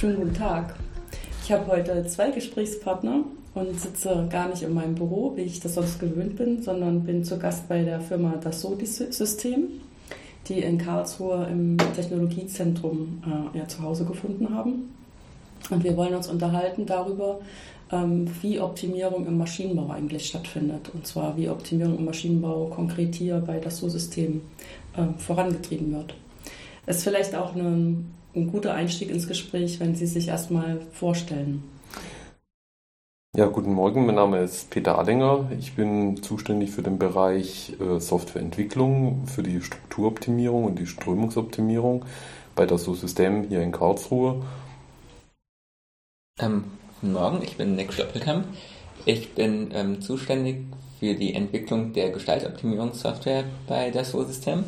Schönen guten Tag. Ich habe heute zwei Gesprächspartner und sitze gar nicht in meinem Büro, wie ich das sonst gewöhnt bin, sondern bin zu Gast bei der Firma Dassault System, die in Karlsruhe im Technologiezentrum äh, ja, zu Hause gefunden haben. Und wir wollen uns unterhalten darüber, ähm, wie Optimierung im Maschinenbau eigentlich stattfindet. Und zwar, wie Optimierung im Maschinenbau konkret hier bei Dassault System äh, vorangetrieben wird. Es ist vielleicht auch eine, ein guter Einstieg ins Gespräch, wenn Sie sich erstmal vorstellen. Ja, guten Morgen, mein Name ist Peter Addinger. Ich bin zuständig für den Bereich äh, Softwareentwicklung, für die Strukturoptimierung und die Strömungsoptimierung bei der SO-System hier in Karlsruhe. Ähm, guten Morgen, ich bin Nick Stoppelkamp. Ich bin ähm, zuständig für die Entwicklung der Gestaltoptimierungssoftware bei der SO-System.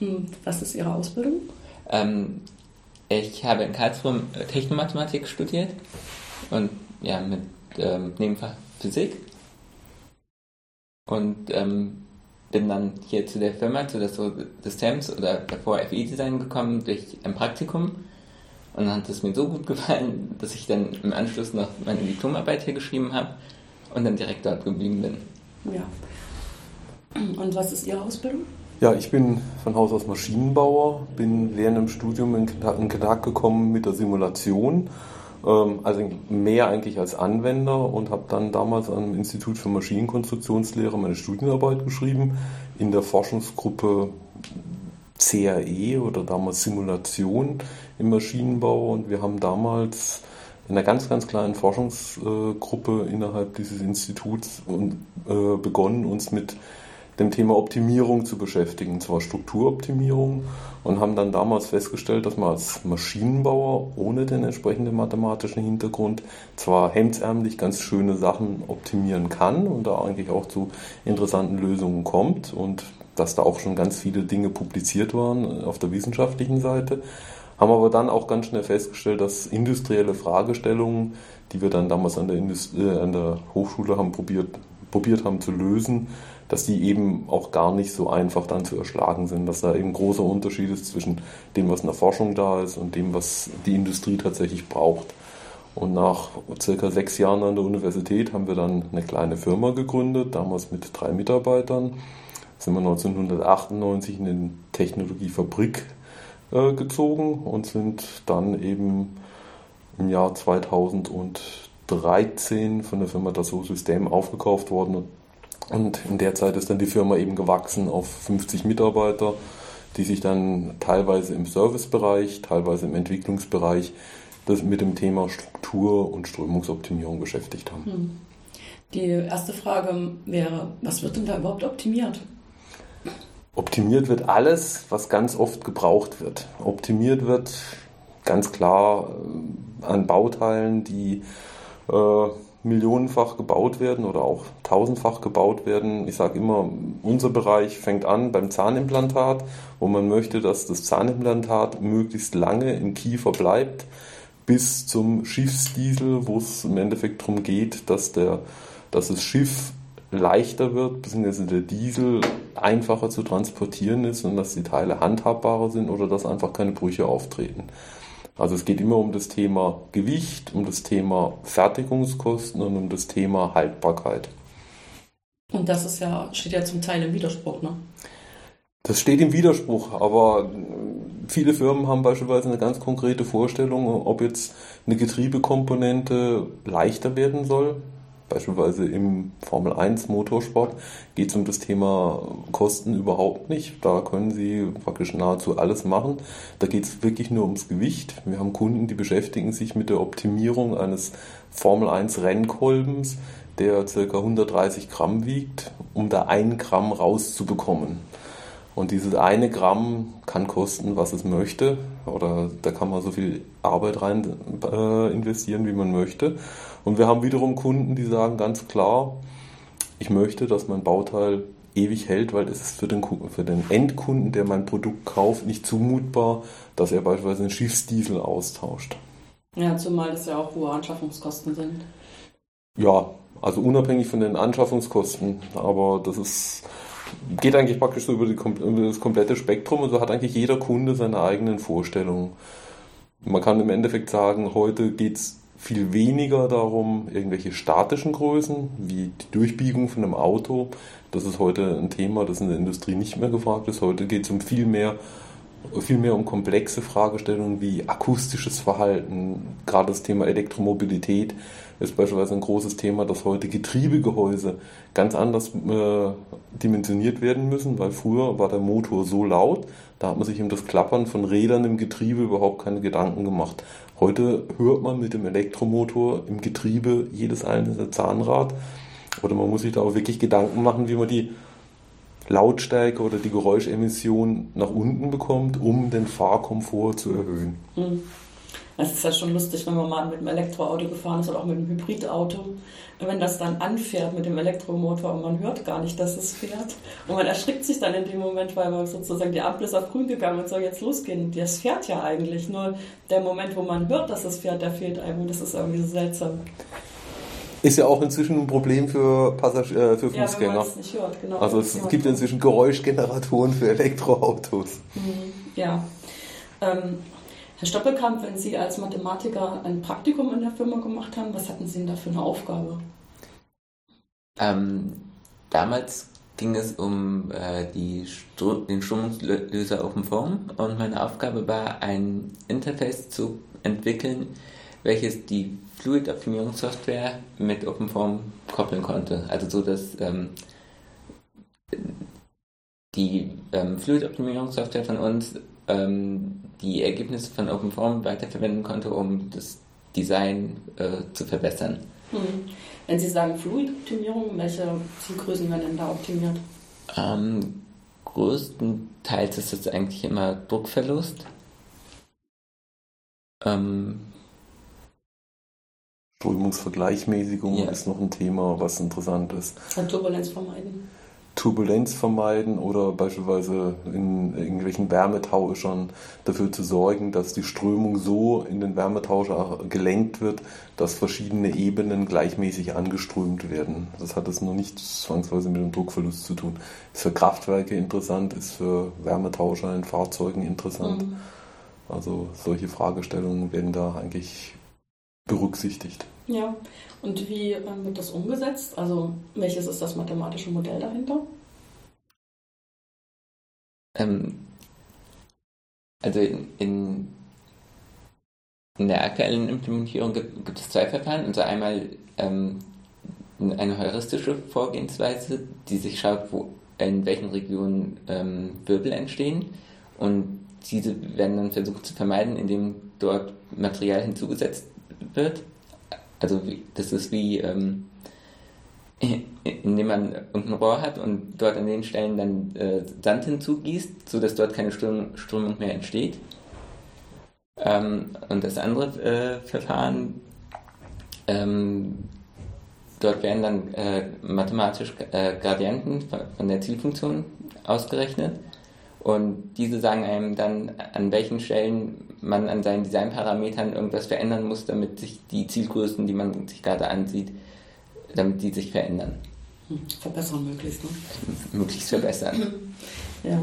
Hm, was ist Ihre Ausbildung? Ähm, ich habe in Karlsruhe Technomathematik studiert und ja, mit ähm, Nebenfach Physik. Und ähm, bin dann hier zu der Firma, zu der Systems oder davor FE Design gekommen durch ein Praktikum. Und dann hat es mir so gut gefallen, dass ich dann im Anschluss noch meine Diplomarbeit hier geschrieben habe und dann direkt dort geblieben bin. Ja. Und was ist Ihre Ausbildung? Ja, ich bin von Haus aus Maschinenbauer, bin während dem Studium in Kontakt gekommen mit der Simulation ähm, also mehr eigentlich als Anwender und habe dann damals am Institut für Maschinenkonstruktionslehre meine Studienarbeit geschrieben in der Forschungsgruppe CAE oder damals Simulation im Maschinenbau. Und wir haben damals in einer ganz, ganz kleinen Forschungsgruppe innerhalb dieses Instituts äh, begonnen, uns mit dem Thema Optimierung zu beschäftigen, und zwar Strukturoptimierung und haben dann damals festgestellt, dass man als Maschinenbauer ohne den entsprechenden mathematischen Hintergrund zwar hemdsärmlich ganz schöne Sachen optimieren kann und da eigentlich auch zu interessanten Lösungen kommt und dass da auch schon ganz viele Dinge publiziert waren auf der wissenschaftlichen Seite, haben aber dann auch ganz schnell festgestellt, dass industrielle Fragestellungen, die wir dann damals an der, Indust äh, an der Hochschule haben probiert, probiert haben zu lösen, dass die eben auch gar nicht so einfach dann zu erschlagen sind, dass da eben großer Unterschied ist zwischen dem, was in der Forschung da ist und dem, was die Industrie tatsächlich braucht. Und nach circa sechs Jahren an der Universität haben wir dann eine kleine Firma gegründet, damals mit drei Mitarbeitern. Sind wir 1998 in den Technologiefabrik äh, gezogen und sind dann eben im Jahr 2013 von der Firma Dassault System aufgekauft worden und in der Zeit ist dann die Firma eben gewachsen auf 50 Mitarbeiter, die sich dann teilweise im Servicebereich, teilweise im Entwicklungsbereich das mit dem Thema Struktur und Strömungsoptimierung beschäftigt haben. Hm. Die erste Frage wäre, was wird denn da überhaupt optimiert? Optimiert wird alles, was ganz oft gebraucht wird. Optimiert wird ganz klar äh, an Bauteilen, die äh, millionenfach gebaut werden oder auch tausendfach gebaut werden. Ich sage immer, unser Bereich fängt an beim Zahnimplantat, wo man möchte, dass das Zahnimplantat möglichst lange im Kiefer bleibt, bis zum Schiffsdiesel, wo es im Endeffekt darum geht, dass, der, dass das Schiff leichter wird, beziehungsweise der Diesel einfacher zu transportieren ist und dass die Teile handhabbarer sind oder dass einfach keine Brüche auftreten. Also es geht immer um das Thema Gewicht, um das Thema Fertigungskosten und um das Thema Haltbarkeit. Und das ist ja, steht ja zum Teil im Widerspruch, ne? Das steht im Widerspruch, aber viele Firmen haben beispielsweise eine ganz konkrete Vorstellung, ob jetzt eine Getriebekomponente leichter werden soll beispielsweise im Formel 1 Motorsport geht es um das Thema Kosten überhaupt nicht. Da können Sie praktisch nahezu alles machen. Da geht es wirklich nur ums Gewicht. Wir haben Kunden, die beschäftigen sich mit der Optimierung eines Formel 1 Rennkolbens, der ca. 130 Gramm wiegt, um da ein Gramm rauszubekommen. Und dieses eine Gramm kann kosten, was es möchte, oder da kann man so viel Arbeit rein äh, investieren, wie man möchte. Und wir haben wiederum Kunden, die sagen ganz klar, ich möchte, dass mein Bauteil ewig hält, weil es ist für den, für den Endkunden, der mein Produkt kauft, nicht zumutbar, dass er beispielsweise einen Schiffsdiesel austauscht. Ja, zumal es ja auch hohe Anschaffungskosten sind. Ja, also unabhängig von den Anschaffungskosten, aber das ist geht eigentlich praktisch so über, die, über das komplette Spektrum und so hat eigentlich jeder Kunde seine eigenen Vorstellungen. Man kann im Endeffekt sagen, heute geht es viel weniger darum, irgendwelche statischen Größen wie die Durchbiegung von einem Auto. Das ist heute ein Thema, das in der Industrie nicht mehr gefragt ist. Heute geht es um viel mehr, viel mehr um komplexe Fragestellungen wie akustisches Verhalten. Gerade das Thema Elektromobilität ist beispielsweise ein großes Thema, dass heute Getriebegehäuse ganz anders äh, dimensioniert werden müssen, weil früher war der Motor so laut, da hat man sich um das Klappern von Rädern im Getriebe überhaupt keine Gedanken gemacht. Heute hört man mit dem Elektromotor im Getriebe jedes einzelne Zahnrad oder man muss sich da auch wirklich Gedanken machen, wie man die Lautstärke oder die Geräuschemission nach unten bekommt, um den Fahrkomfort zu erhöhen. Mhm. Es ist ja schon lustig, wenn man mal mit einem Elektroauto gefahren ist oder auch mit einem Hybridauto. Und wenn das dann anfährt mit dem Elektromotor und man hört gar nicht, dass es fährt. Und man erschrickt sich dann in dem Moment, weil man sozusagen die Ampel ist auf grün gegangen und soll jetzt losgehen. Das fährt ja eigentlich. Nur der Moment, wo man hört, dass es fährt, der fehlt einem. Das ist irgendwie so seltsam. Ist ja auch inzwischen ein Problem für, Passag äh, für Fußgänger. Ja, es nicht hört, genau. Also es, es gibt inzwischen Geräuschgeneratoren für Elektroautos. Mhm, ja. Ähm, Herr Stoppelkamp, wenn Sie als Mathematiker ein Praktikum in der Firma gemacht haben, was hatten Sie denn da für eine Aufgabe? Ähm, damals ging es um äh, Stru den Strömungslöser OpenFOAM und meine Aufgabe war, ein Interface zu entwickeln, welches die Fluid-Optimierungssoftware mit OpenFOAM koppeln konnte. Also so, dass ähm, die ähm, Fluid-Optimierungssoftware von uns ähm, die Ergebnisse von OpenFOAM weiterverwenden konnte, um das Design äh, zu verbessern. Hm. Wenn Sie sagen Fluid-Optimierung, welche Zielgrößen werden denn da optimiert? Ähm, größtenteils ist es eigentlich immer Druckverlust. Ähm, Strömungsvergleichmäßigung ja. ist noch ein Thema, was interessant ist. Turbulenz vermeiden. Turbulenz vermeiden oder beispielsweise in irgendwelchen Wärmetauschern dafür zu sorgen, dass die Strömung so in den Wärmetauscher gelenkt wird, dass verschiedene Ebenen gleichmäßig angeströmt werden. Das hat es noch nicht zwangsweise mit dem Druckverlust zu tun. Ist für Kraftwerke interessant, ist für Wärmetauscher in Fahrzeugen interessant. Mhm. Also solche Fragestellungen werden da eigentlich berücksichtigt. Ja, und wie ähm, wird das umgesetzt? Also welches ist das mathematische Modell dahinter? Ähm, also in, in, in, der aktuellen Implementierung gibt, gibt, es zwei Verfahren. Also einmal ähm, eine heuristische Vorgehensweise, die sich schaut, wo, in welchen Regionen ähm, Wirbel entstehen. Und diese werden dann versucht zu vermeiden, indem dort Material hinzugesetzt wird also das ist wie, ähm, indem man irgendein Rohr hat und dort an den Stellen dann äh, Sand hinzugießt, sodass dort keine Strömung, Strömung mehr entsteht. Ähm, und das andere äh, Verfahren, ähm, dort werden dann äh, mathematisch äh, Gradienten von der Zielfunktion ausgerechnet und diese sagen einem dann, an welchen Stellen man an seinen Designparametern irgendwas verändern muss, damit sich die Zielgrößen, die man sich gerade ansieht, damit die sich verändern. Verbessern möglichst, ne? Möglichst verbessern. Ja.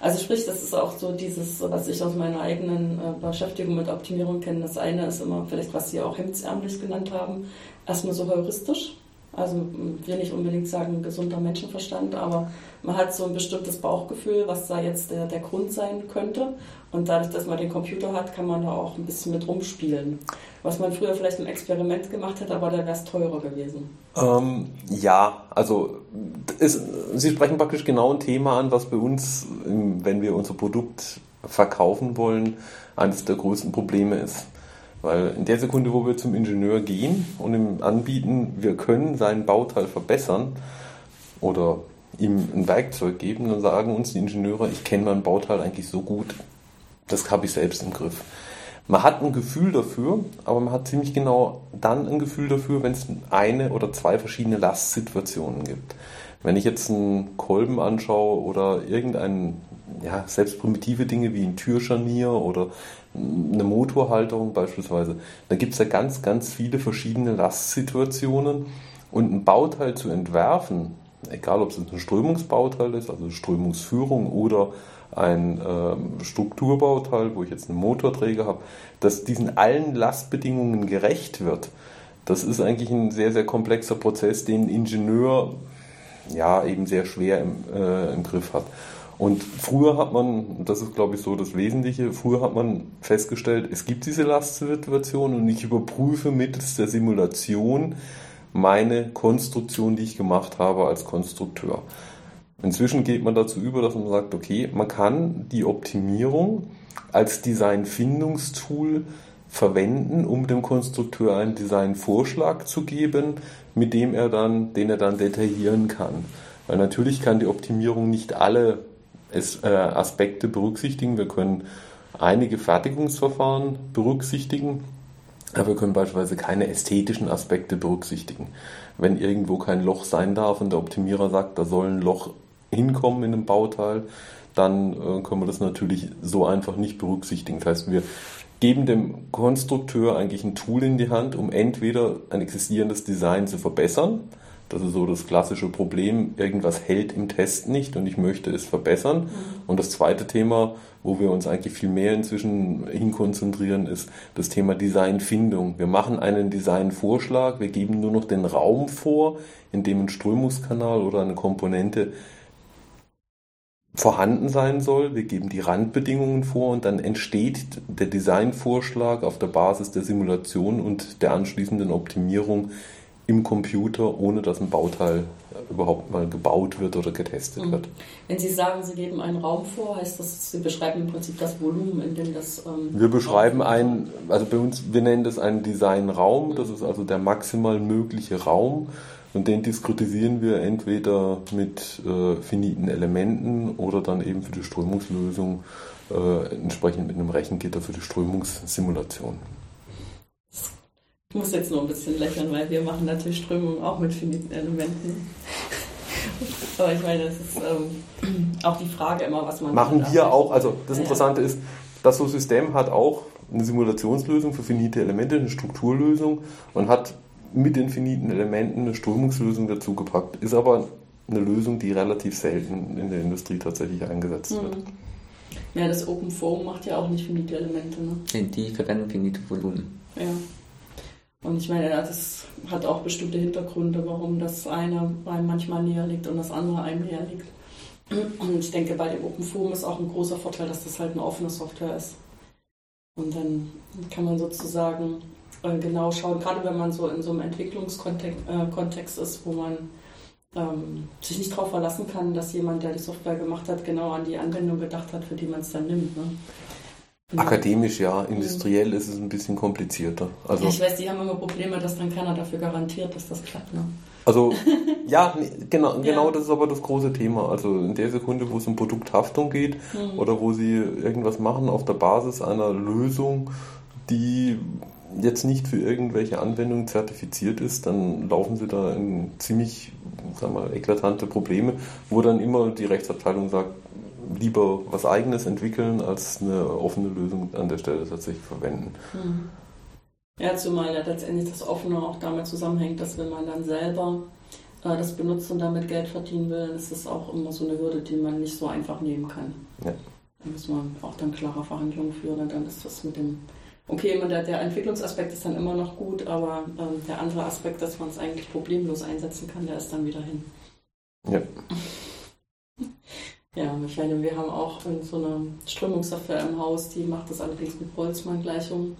Also sprich, das ist auch so dieses, was ich aus meiner eigenen äh, Beschäftigung mit Optimierung kenne. Das eine ist immer vielleicht, was Sie auch hemdsärmlich genannt haben, erstmal so heuristisch. Also wir nicht unbedingt sagen gesunder Menschenverstand, aber man hat so ein bestimmtes Bauchgefühl, was da jetzt der, der Grund sein könnte. Und dadurch, dass man den Computer hat, kann man da auch ein bisschen mit rumspielen. Was man früher vielleicht im Experiment gemacht hätte, aber da wäre es teurer gewesen. Ähm, ja, also ist, Sie sprechen praktisch genau ein Thema an, was bei uns, wenn wir unser Produkt verkaufen wollen, eines der größten Probleme ist. Weil in der Sekunde, wo wir zum Ingenieur gehen und ihm anbieten, wir können sein Bauteil verbessern oder ihm ein Werkzeug geben, dann sagen uns die Ingenieure, ich kenne mein Bauteil eigentlich so gut, das habe ich selbst im Griff. Man hat ein Gefühl dafür, aber man hat ziemlich genau dann ein Gefühl dafür, wenn es eine oder zwei verschiedene Lastsituationen gibt. Wenn ich jetzt einen Kolben anschaue oder irgendein, ja, selbst primitive Dinge wie ein Türscharnier oder eine Motorhalterung beispielsweise, da gibt es ja ganz, ganz viele verschiedene Lastsituationen und ein Bauteil zu entwerfen, egal ob es ein Strömungsbauteil ist, also Strömungsführung oder ein ähm, Strukturbauteil, wo ich jetzt einen Motorträger habe, dass diesen allen Lastbedingungen gerecht wird. Das ist eigentlich ein sehr, sehr komplexer Prozess, den ein Ingenieur ja eben sehr schwer im, äh, im Griff hat. Und früher hat man, das ist glaube ich so das Wesentliche, früher hat man festgestellt, es gibt diese Lastsituation und ich überprüfe mittels der Simulation meine Konstruktion, die ich gemacht habe als Konstrukteur. Inzwischen geht man dazu über, dass man sagt, okay, man kann die Optimierung als Designfindungstool verwenden, um dem Konstrukteur einen Designvorschlag zu geben, mit dem er dann, den er dann detaillieren kann. Weil natürlich kann die Optimierung nicht alle äh, Aspekte berücksichtigen. Wir können einige Fertigungsverfahren berücksichtigen, aber wir können beispielsweise keine ästhetischen Aspekte berücksichtigen. Wenn irgendwo kein Loch sein darf und der Optimierer sagt, da soll ein Loch hinkommen in einem Bauteil, dann äh, können wir das natürlich so einfach nicht berücksichtigen. Das heißt, wir geben dem Konstrukteur eigentlich ein Tool in die Hand, um entweder ein existierendes Design zu verbessern. Das ist so das klassische Problem, irgendwas hält im Test nicht und ich möchte es verbessern. Mhm. Und das zweite Thema, wo wir uns eigentlich viel mehr inzwischen hinkonzentrieren, ist das Thema Designfindung. Wir machen einen Designvorschlag, wir geben nur noch den Raum vor, in dem ein Strömungskanal oder eine Komponente vorhanden sein soll. Wir geben die Randbedingungen vor und dann entsteht der Designvorschlag auf der Basis der Simulation und der anschließenden Optimierung im Computer, ohne dass ein Bauteil überhaupt mal gebaut wird oder getestet mhm. wird. Wenn Sie sagen, Sie geben einen Raum vor, heißt das, Sie beschreiben im Prinzip das Volumen, in dem das. Ähm, wir beschreiben einen, also bei uns, wir nennen das einen Designraum, das ist also der maximal mögliche Raum. Und den diskutieren wir entweder mit äh, finiten Elementen oder dann eben für die Strömungslösung äh, entsprechend mit einem Rechengitter für die Strömungssimulation. Ich muss jetzt nur ein bisschen lächeln, weil wir machen natürlich Strömungen auch mit finiten Elementen. Aber ich meine, das ist ähm, auch die Frage immer, was man. Machen wir auch, also das Interessante ja. ist, das so System hat auch eine Simulationslösung für finite Elemente, eine Strukturlösung und hat mit infiniten Elementen eine Strömungslösung dazugepackt. Ist aber eine Lösung, die relativ selten in der Industrie tatsächlich eingesetzt wird. Mhm. Ja, das Open Foam macht ja auch nicht finite Elemente. Ne? Die verwenden finite Volumen. Ja. Ich meine, das hat auch bestimmte Hintergründe, warum das eine einem manchmal näher liegt und das andere einem näher liegt. Und ich denke, bei dem Open Foam ist auch ein großer Vorteil, dass das halt eine offene Software ist. Und dann kann man sozusagen äh, genau schauen, gerade wenn man so in so einem Entwicklungskontext äh, ist, wo man ähm, sich nicht darauf verlassen kann, dass jemand, der die Software gemacht hat, genau an die Anwendung gedacht hat, für die man es dann nimmt. Ne? Akademisch ja, industriell ist es ein bisschen komplizierter. Also, ja, ich weiß, die haben immer Probleme, dass dann keiner dafür garantiert, dass das klappt. Ne? Also ja, genau, genau ja. das ist aber das große Thema. Also in der Sekunde, wo es um Produkthaftung geht mhm. oder wo sie irgendwas machen auf der Basis einer Lösung, die jetzt nicht für irgendwelche Anwendungen zertifiziert ist, dann laufen sie da in ziemlich sagen wir, eklatante Probleme, wo dann immer die Rechtsabteilung sagt, lieber was eigenes entwickeln, als eine offene Lösung an der Stelle tatsächlich verwenden. Hm. Ja, zumal ja letztendlich das Offene auch damit zusammenhängt, dass wenn man dann selber äh, das benutzt und damit Geld verdienen will, dann ist das auch immer so eine Hürde, die man nicht so einfach nehmen kann. Ja. Da muss man auch dann klare Verhandlungen führen und dann ist das mit dem okay, der, der Entwicklungsaspekt ist dann immer noch gut, aber ähm, der andere Aspekt, dass man es eigentlich problemlos einsetzen kann, der ist dann wieder hin. Ja. Ja, ich meine, wir haben auch so eine Strömungssoftware im Haus, die macht das allerdings mit Boltzmann-Gleichungen,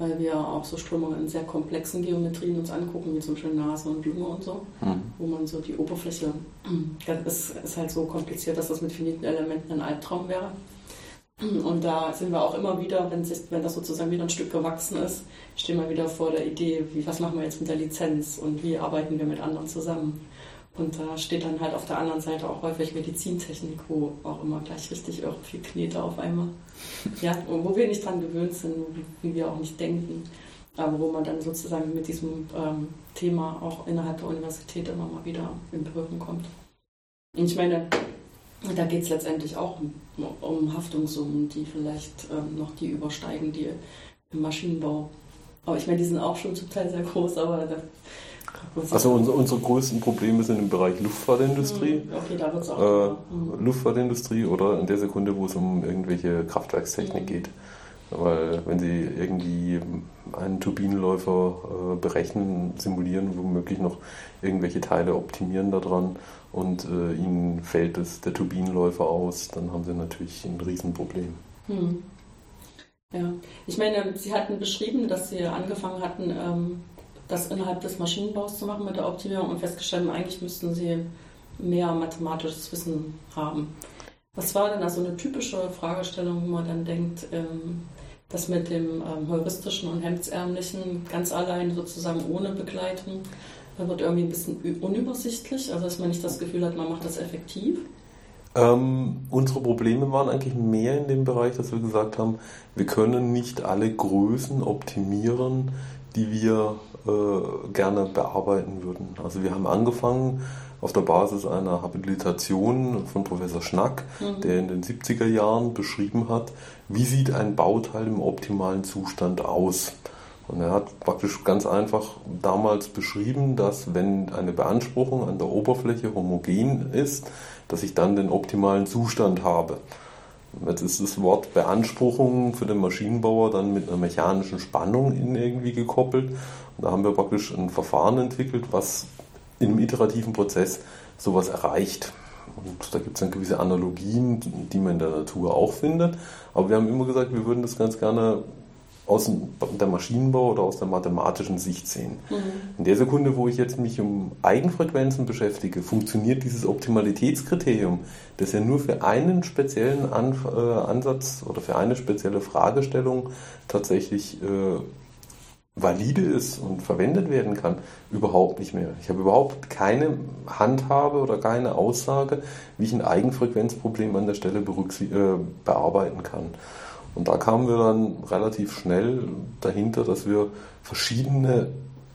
weil wir auch so Strömungen in sehr komplexen Geometrien uns angucken, wie zum Beispiel Nase und Lunge und so, mhm. wo man so die Oberfläche, das ist halt so kompliziert, dass das mit finiten Elementen ein Albtraum wäre. Und da sind wir auch immer wieder, wenn, sich, wenn das sozusagen wieder ein Stück gewachsen ist, stehen wir wieder vor der Idee, wie, was machen wir jetzt mit der Lizenz und wie arbeiten wir mit anderen zusammen. Und da steht dann halt auf der anderen Seite auch häufig Medizintechnik, wo auch immer gleich richtig viel Knete auf einmal. Ja, wo wir nicht dran gewöhnt sind, wie wir auch nicht denken. Aber wo man dann sozusagen mit diesem ähm, Thema auch innerhalb der Universität immer mal wieder in Berührung kommt. Und ich meine, da geht es letztendlich auch um, um, Haftungssummen, die vielleicht ähm, noch die übersteigen, die im Maschinenbau. Aber ich meine, die sind auch schon zum Teil sehr groß, aber da Also unsere, unsere größten Probleme sind im Bereich Luftfahrtindustrie. Hm, okay, da wird es auch. Äh, Luftfahrtindustrie oder in der Sekunde, wo es um irgendwelche Kraftwerkstechnik mhm. geht. Weil wenn Sie irgendwie einen Turbinenläufer äh, berechnen, simulieren, womöglich noch irgendwelche Teile optimieren daran und äh, Ihnen fällt es der Turbinenläufer aus, dann haben Sie natürlich ein Riesenproblem. Hm. Ja, ich meine, Sie hatten beschrieben, dass Sie angefangen hatten, ähm, das innerhalb des Maschinenbaus zu machen mit der Optimierung und festgestellt, eigentlich müssten Sie mehr mathematisches Wissen haben. Was war denn also eine typische Fragestellung, wo man dann denkt, ähm, das mit dem ähm, heuristischen und hemdsärmlichen ganz allein sozusagen ohne Begleitung wird irgendwie ein bisschen unübersichtlich, also dass man nicht das Gefühl hat, man macht das effektiv? Ähm, unsere Probleme waren eigentlich mehr in dem Bereich, dass wir gesagt haben, wir können nicht alle Größen optimieren, die wir äh, gerne bearbeiten würden. Also wir haben angefangen auf der Basis einer Habilitation von Professor Schnack, mhm. der in den 70er Jahren beschrieben hat, wie sieht ein Bauteil im optimalen Zustand aus. Und er hat praktisch ganz einfach damals beschrieben, dass wenn eine Beanspruchung an der Oberfläche homogen ist, dass ich dann den optimalen Zustand habe. Jetzt ist das Wort Beanspruchung für den Maschinenbauer dann mit einer mechanischen Spannung in irgendwie gekoppelt. Und da haben wir praktisch ein Verfahren entwickelt, was in einem iterativen Prozess sowas erreicht. Und da gibt es dann gewisse Analogien, die man in der Natur auch findet. Aber wir haben immer gesagt, wir würden das ganz gerne aus der Maschinenbau oder aus der mathematischen Sicht sehen. Mhm. In der Sekunde, wo ich jetzt mich um Eigenfrequenzen beschäftige, funktioniert dieses Optimalitätskriterium, das ja nur für einen speziellen An äh, Ansatz oder für eine spezielle Fragestellung tatsächlich äh, valide ist und verwendet werden kann, überhaupt nicht mehr. Ich habe überhaupt keine Handhabe oder keine Aussage, wie ich ein Eigenfrequenzproblem an der Stelle äh, bearbeiten kann. Und da kamen wir dann relativ schnell dahinter, dass wir verschiedene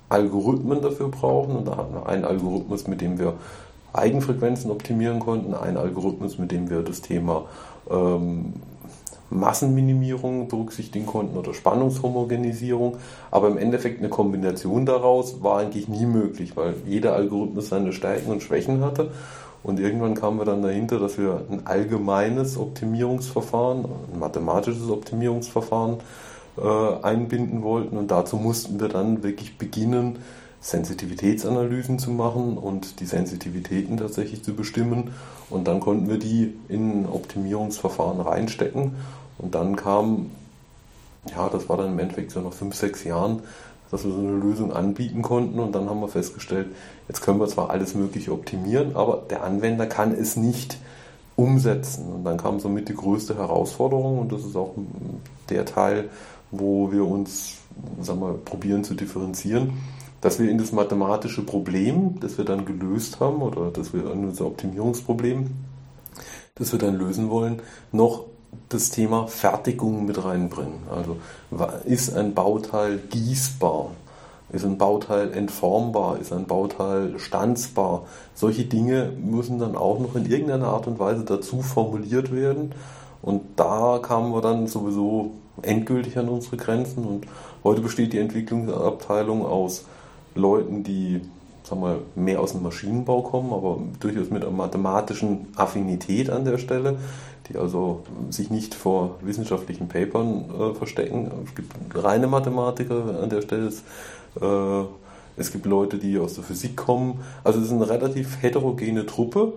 Algorithmen dafür brauchen. Und da hatten wir einen Algorithmus, mit dem wir Eigenfrequenzen optimieren konnten, einen Algorithmus, mit dem wir das Thema ähm, Massenminimierung berücksichtigen konnten oder Spannungshomogenisierung. Aber im Endeffekt eine Kombination daraus war eigentlich nie möglich, weil jeder Algorithmus seine Stärken und Schwächen hatte. Und irgendwann kamen wir dann dahinter, dass wir ein allgemeines Optimierungsverfahren, ein mathematisches Optimierungsverfahren äh, einbinden wollten. Und dazu mussten wir dann wirklich beginnen, Sensitivitätsanalysen zu machen und die Sensitivitäten tatsächlich zu bestimmen. Und dann konnten wir die in ein Optimierungsverfahren reinstecken. Und dann kam, ja, das war dann im Endeffekt so nach fünf, sechs Jahren, dass wir so eine Lösung anbieten konnten und dann haben wir festgestellt, jetzt können wir zwar alles Mögliche optimieren, aber der Anwender kann es nicht umsetzen. Und dann kam somit die größte Herausforderung und das ist auch der Teil, wo wir uns sagen wir, probieren zu differenzieren, dass wir in das mathematische Problem, das wir dann gelöst haben oder dass wir in unser Optimierungsproblem, das wir dann lösen wollen, noch das Thema Fertigung mit reinbringen. Also ist ein Bauteil gießbar? Ist ein Bauteil entformbar? Ist ein Bauteil stanzbar? Solche Dinge müssen dann auch noch in irgendeiner Art und Weise dazu formuliert werden. Und da kamen wir dann sowieso endgültig an unsere Grenzen. Und heute besteht die Entwicklungsabteilung aus Leuten, die sagen wir, mehr aus dem Maschinenbau kommen, aber durchaus mit einer mathematischen Affinität an der Stelle, die also sich nicht vor wissenschaftlichen Papern äh, verstecken. Es gibt reine Mathematiker an der Stelle. Äh, es gibt Leute, die aus der Physik kommen. Also es ist eine relativ heterogene Truppe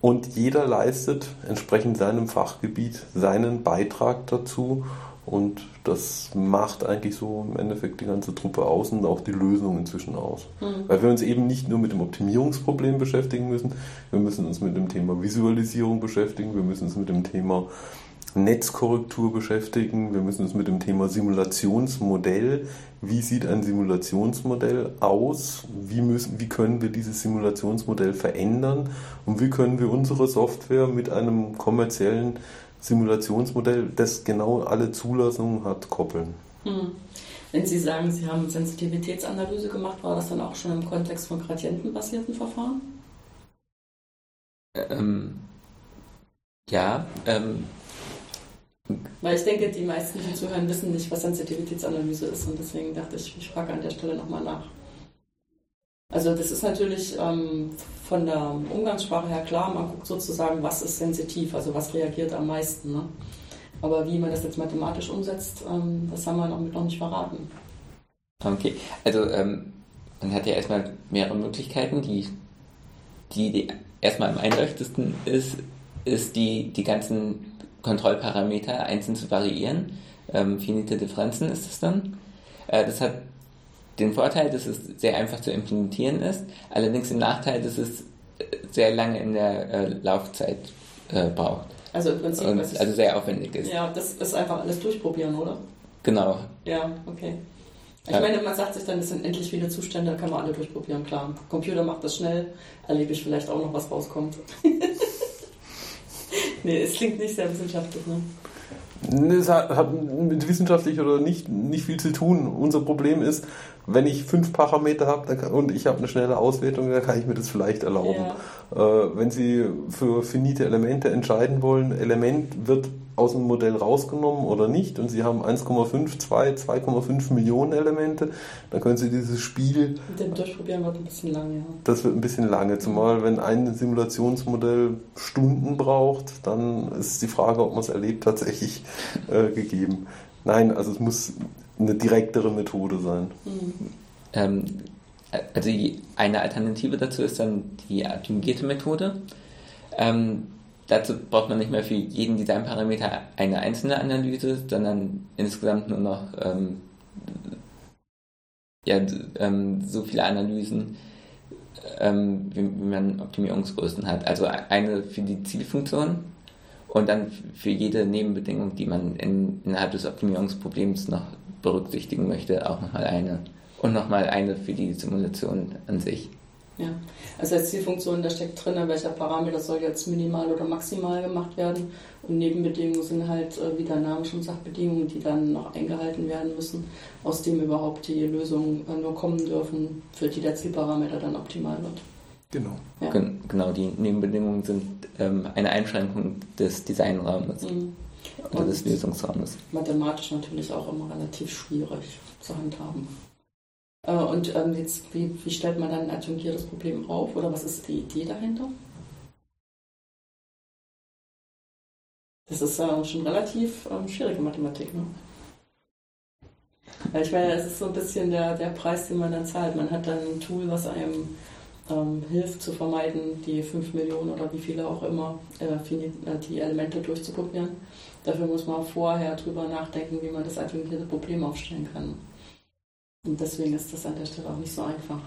und jeder leistet entsprechend seinem Fachgebiet seinen Beitrag dazu und das macht eigentlich so im Endeffekt die ganze Truppe aus und auch die Lösung inzwischen aus. Mhm. Weil wir uns eben nicht nur mit dem Optimierungsproblem beschäftigen müssen, wir müssen uns mit dem Thema Visualisierung beschäftigen, wir müssen uns mit dem Thema Netzkorrektur beschäftigen, wir müssen uns mit dem Thema Simulationsmodell, wie sieht ein Simulationsmodell aus, wie, müssen, wie können wir dieses Simulationsmodell verändern und wie können wir unsere Software mit einem kommerziellen Simulationsmodell, das genau alle Zulassungen hat, koppeln. Hm. Wenn Sie sagen, Sie haben Sensitivitätsanalyse gemacht, war das dann auch schon im Kontext von gradientenbasierten Verfahren? Ähm, ja. Ähm, Weil ich denke, die meisten, die zuhören, wissen nicht, was Sensitivitätsanalyse ist und deswegen dachte ich, ich frage an der Stelle nochmal nach. Also das ist natürlich ähm, von der Umgangssprache her klar, man guckt sozusagen, was ist sensitiv, also was reagiert am meisten. Ne? Aber wie man das jetzt mathematisch umsetzt, ähm, das haben wir noch, noch nicht verraten. Okay, also ähm, man hat ja erstmal mehrere Möglichkeiten. Die, die, die erstmal am einleuchtendsten ist, ist die, die ganzen Kontrollparameter einzeln zu variieren. Ähm, finite Differenzen ist es dann. Äh, das hat den Vorteil, dass es sehr einfach zu implementieren ist, allerdings den Nachteil, dass es sehr lange in der äh, Laufzeit äh, braucht. Also im Prinzip. Und, also sehr aufwendig ist. Ja, das ist einfach alles durchprobieren, oder? Genau. Ja, okay. Ich ja. meine, man sagt sich dann, es sind endlich viele Zustände, da kann man alle durchprobieren, klar. Computer macht das schnell, erlebe ich vielleicht auch noch, was rauskommt. nee, es klingt nicht sehr wissenschaftlich, ne? Es hat, hat mit wissenschaftlich oder nicht, nicht viel zu tun. Unser Problem ist, wenn ich fünf Parameter habe und ich habe eine schnelle Auswertung, dann kann ich mir das vielleicht erlauben. Ja. Äh, wenn Sie für finite Elemente entscheiden wollen, Element wird aus dem Modell rausgenommen oder nicht und Sie haben 1,5, 2, 2,5 Millionen Elemente, dann können Sie dieses Spiel... Mit dem Durchprobieren wird ein bisschen lange, ja. Das wird ein bisschen lange, zumal wenn ein Simulationsmodell Stunden braucht, dann ist die Frage, ob man es erlebt, tatsächlich äh, gegeben. Nein, also es muss eine direktere Methode sein. Mhm. Ähm, also eine Alternative dazu ist dann die optimierte Methode. Ähm, Dazu braucht man nicht mehr für jeden Designparameter eine einzelne Analyse, sondern insgesamt nur noch ähm, ja, ähm, so viele Analysen, ähm, wie, wie, man Optimierungsgrößen hat. Also eine für die Zielfunktion und dann für jede Nebenbedingung, die man in, innerhalb des Optimierungsproblems noch berücksichtigen möchte, auch nochmal eine. Und nochmal eine für die Simulation an sich. Ja, also als Zielfunktion, da steckt drin, welcher Parameter soll jetzt minimal oder maximal gemacht werden. Und Nebenbedingungen sind halt, äh, wie der Name schon sagt, Bedingungen, die dann noch eingehalten werden müssen, aus dem überhaupt die Lösungen äh, nur kommen dürfen, für die der Zielparameter dann optimal wird. Genau. Ja. Genau, die Nebenbedingungen sind ähm, eine Einschränkung des Designraumes mhm. oder des Lösungsraumes. Mathematisch natürlich auch immer relativ schwierig zu handhaben. Äh, und ähm, jetzt, wie, wie, stellt man dann ein adjungiertes Problem auf oder was ist die Idee dahinter? Das ist äh, schon relativ ähm, schwierige Mathematik. Ne? Weil ich meine, es ist so ein bisschen der, der Preis, den man dann zahlt. Man hat dann ein Tool, was einem ähm, hilft zu vermeiden, die 5 Millionen oder wie viele auch immer äh, äh, die Elemente durchzuprobieren. Dafür muss man vorher drüber nachdenken, wie man das adjungierte Problem aufstellen kann. Und deswegen ist das an der Stelle auch nicht so einfach.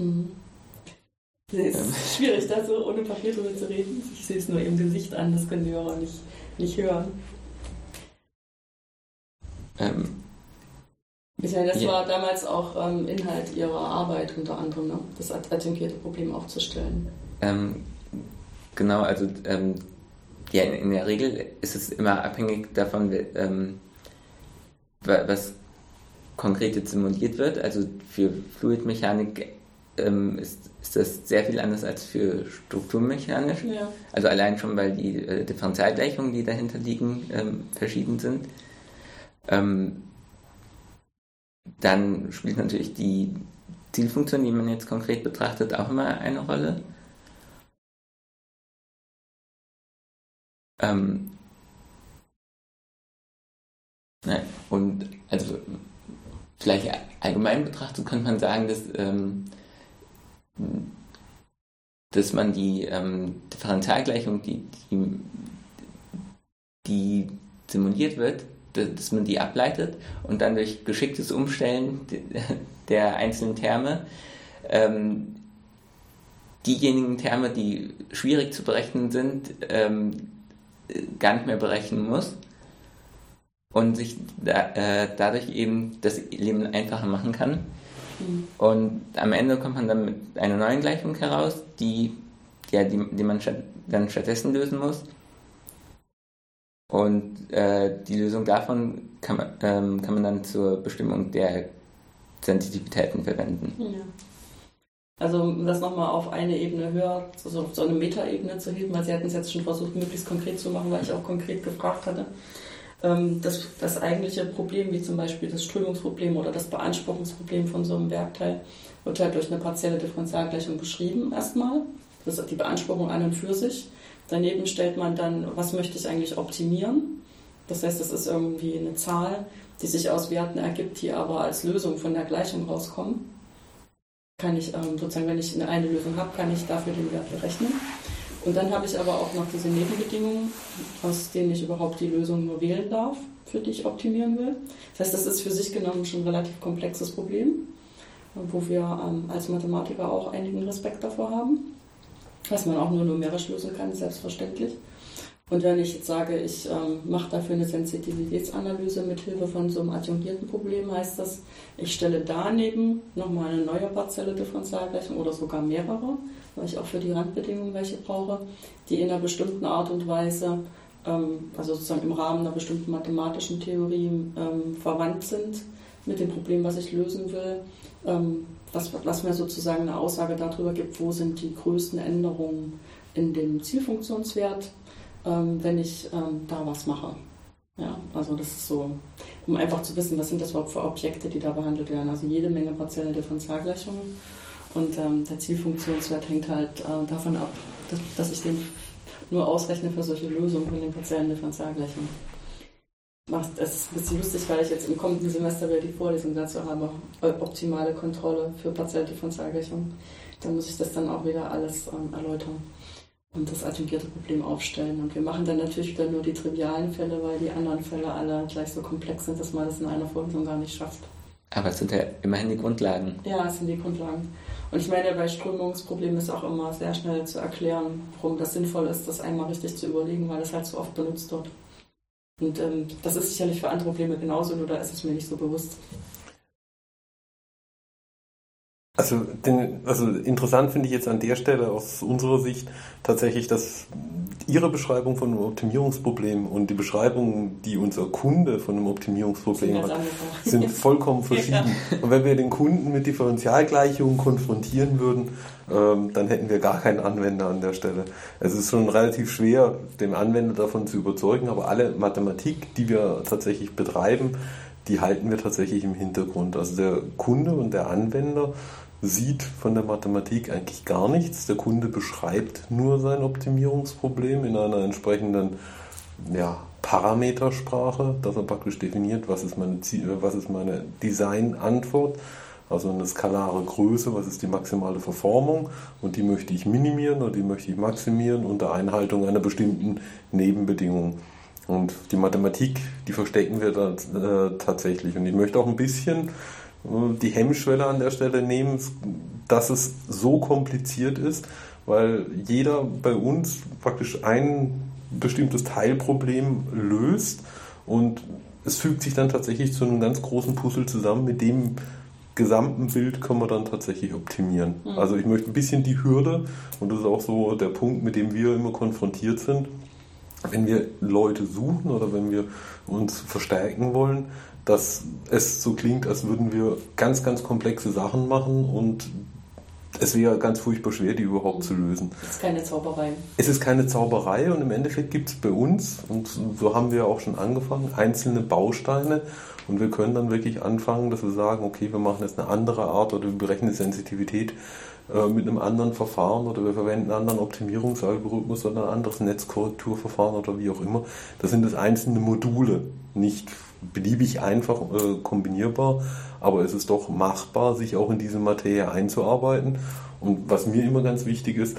Mhm. Es ist schwierig, da so ohne Papier drüber zu reden. Ich sehe es nur im Gesicht an, das können die Hörer nicht, nicht hören. Ähm, ich meine, das ja. war damals auch ähm, Inhalt Ihrer Arbeit unter anderem, ne? das adjungierte Problem aufzustellen. Ähm, genau, also ähm, ja, in der Regel ist es immer abhängig davon, ähm, was konkret jetzt simuliert wird. Also für Fluidmechanik ähm, ist, ist das sehr viel anders als für Strukturmechanik. Ja. Also allein schon, weil die äh, Differentialgleichungen, die dahinter liegen, ähm, verschieden sind. Ähm, dann spielt natürlich die Zielfunktion, die man jetzt konkret betrachtet, auch immer eine Rolle. Ähm, ja, und also vielleicht allgemein betrachtet könnte man sagen, dass, ähm, dass man die ähm, Differentialgleichung, die, die, die simuliert wird, dass man die ableitet und dann durch geschicktes Umstellen der einzelnen Terme ähm, diejenigen Terme, die schwierig zu berechnen sind, ähm, gar nicht mehr berechnen muss und sich da, äh, dadurch eben das Leben einfacher machen kann. Mhm. Und am Ende kommt man dann mit einer neuen Gleichung heraus, die, ja, die, die man dann stattdessen lösen muss. Und äh, die Lösung davon kann man, ähm, kann man dann zur Bestimmung der Sensitivitäten verwenden. Ja. Also um das nochmal auf eine Ebene höher, also auf so eine Metaebene zu heben, weil Sie hatten es jetzt schon versucht, möglichst konkret zu machen, weil ich auch konkret gefragt hatte. ähm, das, das eigentliche Problem, wie zum Beispiel das Strömungsproblem oder das Beanspruchungsproblem von so einem Werkteil, wird halt durch eine partielle Differentialgleichung beschrieben erstmal. Das ist die Beanspruchung an und für sich. Daneben stellt man dann, was möchte ich eigentlich optimieren. Das heißt, das ist irgendwie eine Zahl, die sich aus Werten ergibt, die aber als Lösung von der Gleichung rauskommen. Kann ich ähm, sozusagen, wenn ich eine, Lösung habe, kann ich dafür den Wert berechnen. Und dann habe ich aber auch noch diese Nebenbedingungen, aus denen ich überhaupt die Lösung nur wählen darf, für die ich optimieren will. Das heißt, das ist für sich genommen schon ein relativ komplexes Problem, wo wir ähm, als Mathematiker auch einigen Respekt davor haben was man auch nur numerisch lösen kann, selbstverständlich. Und wenn ich jetzt sage, ich ähm, mache dafür eine Sensitivitätsanalyse mit Hilfe von so einem adjungierten Problem, heißt das, ich stelle daneben nochmal eine neue partielle Differentialgleichung oder sogar mehrere, weil ich auch für die Randbedingungen welche brauche, die in einer bestimmten Art und Weise, ähm, also sozusagen im Rahmen einer bestimmten mathematischen Theorie ähm, verwandt sind mit dem Problem, was ich lösen will. Ähm, was, was mir sozusagen eine Aussage darüber gibt, wo sind die größten Änderungen in dem Zielfunktionswert, ähm, wenn ich ähm, da was mache. Ja, also das ist so, um einfach zu wissen, was sind das überhaupt für Objekte, die da behandelt werden. Also jede Menge partielle Differentialgleichungen. Und ähm, der Zielfunktionswert hängt halt äh, davon ab, dass, dass ich den nur ausrechne für solche Lösungen von den partiellen Differentialgleichungen es ist ein bisschen lustig, weil ich jetzt im kommenden Semester wieder die Vorlesung dazu habe, optimale Kontrolle für partielle Differentialgleichung. Da muss ich das dann auch wieder alles ähm, erläutern und das adjungierte Problem aufstellen. Und wir machen dann natürlich wieder nur die trivialen Fälle, weil die anderen Fälle alle gleich so komplex sind, dass man das in einer Vorlesung gar nicht schafft. Aber es sind ja immerhin die Grundlagen. Ja, es sind die Grundlagen. Und ich meine, bei Strömungsproblemen ist auch immer sehr schnell zu erklären, warum das sinnvoll ist, das einmal richtig zu überlegen, weil es halt so oft benutzt wird. Und ähm, das ist sicherlich für andere Probleme genauso, nur da ist es mir nicht so bewusst. Also, den, also interessant finde ich jetzt an der Stelle aus unserer Sicht tatsächlich, dass Ihre Beschreibung von einem Optimierungsproblem und die Beschreibung, die unser Kunde von einem Optimierungsproblem hat, sind vollkommen verschieden. Und wenn wir den Kunden mit Differentialgleichungen konfrontieren würden, ähm, dann hätten wir gar keinen Anwender an der Stelle. Es ist schon relativ schwer, den Anwender davon zu überzeugen, aber alle Mathematik, die wir tatsächlich betreiben, die halten wir tatsächlich im Hintergrund. Also der Kunde und der Anwender sieht von der Mathematik eigentlich gar nichts. Der Kunde beschreibt nur sein Optimierungsproblem in einer entsprechenden ja, Parametersprache, dass er praktisch definiert, was ist meine, ist meine Designantwort. Also eine skalare Größe, was ist die maximale Verformung und die möchte ich minimieren oder die möchte ich maximieren unter Einhaltung einer bestimmten Nebenbedingung. Und die Mathematik, die verstecken wir da äh, tatsächlich. Und ich möchte auch ein bisschen die Hemmschwelle an der Stelle nehmen, dass es so kompliziert ist, weil jeder bei uns praktisch ein bestimmtes Teilproblem löst und es fügt sich dann tatsächlich zu einem ganz großen Puzzle zusammen, mit dem gesamten Bild können wir dann tatsächlich optimieren. Mhm. Also ich möchte ein bisschen die Hürde, und das ist auch so der Punkt, mit dem wir immer konfrontiert sind, wenn wir Leute suchen oder wenn wir uns verstärken wollen, dass es so klingt, als würden wir ganz, ganz komplexe Sachen machen und es wäre ganz furchtbar schwer, die überhaupt zu lösen. Es ist keine Zauberei. Es ist keine Zauberei und im Endeffekt gibt es bei uns, und so haben wir auch schon angefangen, einzelne Bausteine und wir können dann wirklich anfangen, dass wir sagen, okay, wir machen jetzt eine andere Art oder wir berechnen die Sensitivität äh, mit einem anderen Verfahren oder wir verwenden einen anderen Optimierungsalgorithmus oder ein anderes Netzkorrekturverfahren oder wie auch immer. Das sind das einzelne Module, nicht beliebig einfach äh, kombinierbar, aber es ist doch machbar, sich auch in diese Materie einzuarbeiten. Und was mir immer ganz wichtig ist,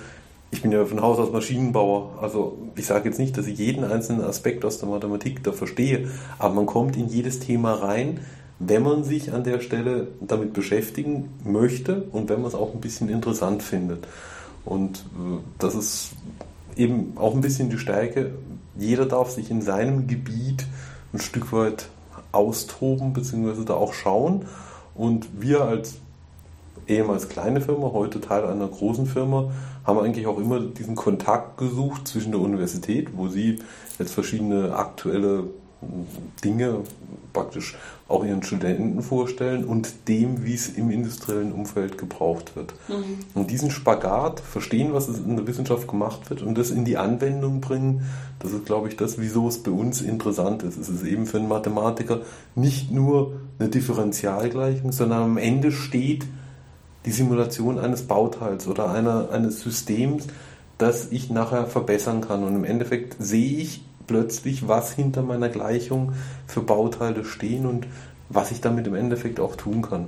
ich bin ja von Haus aus Maschinenbauer, also ich sage jetzt nicht, dass ich jeden einzelnen Aspekt aus der Mathematik da verstehe, aber man kommt in jedes Thema rein, wenn man sich an der Stelle damit beschäftigen möchte und wenn man es auch ein bisschen interessant findet. Und äh, das ist eben auch ein bisschen die Stärke. Jeder darf sich in seinem Gebiet ein Stück weit austoben bzw. da auch schauen. Und wir als ehemals kleine Firma, heute Teil einer großen Firma, haben eigentlich auch immer diesen Kontakt gesucht zwischen der Universität, wo sie jetzt verschiedene aktuelle Dinge praktisch auch ihren Studenten vorstellen und dem, wie es im industriellen Umfeld gebraucht wird. Mhm. Und diesen Spagat, verstehen, was in der Wissenschaft gemacht wird und das in die Anwendung bringen, das ist, glaube ich, das, wieso es bei uns interessant ist. Es ist eben für einen Mathematiker nicht nur eine Differentialgleichung, sondern am Ende steht die Simulation eines Bauteils oder einer, eines Systems, das ich nachher verbessern kann. Und im Endeffekt sehe ich plötzlich, was hinter meiner Gleichung für Bauteile stehen und was ich damit im Endeffekt auch tun kann.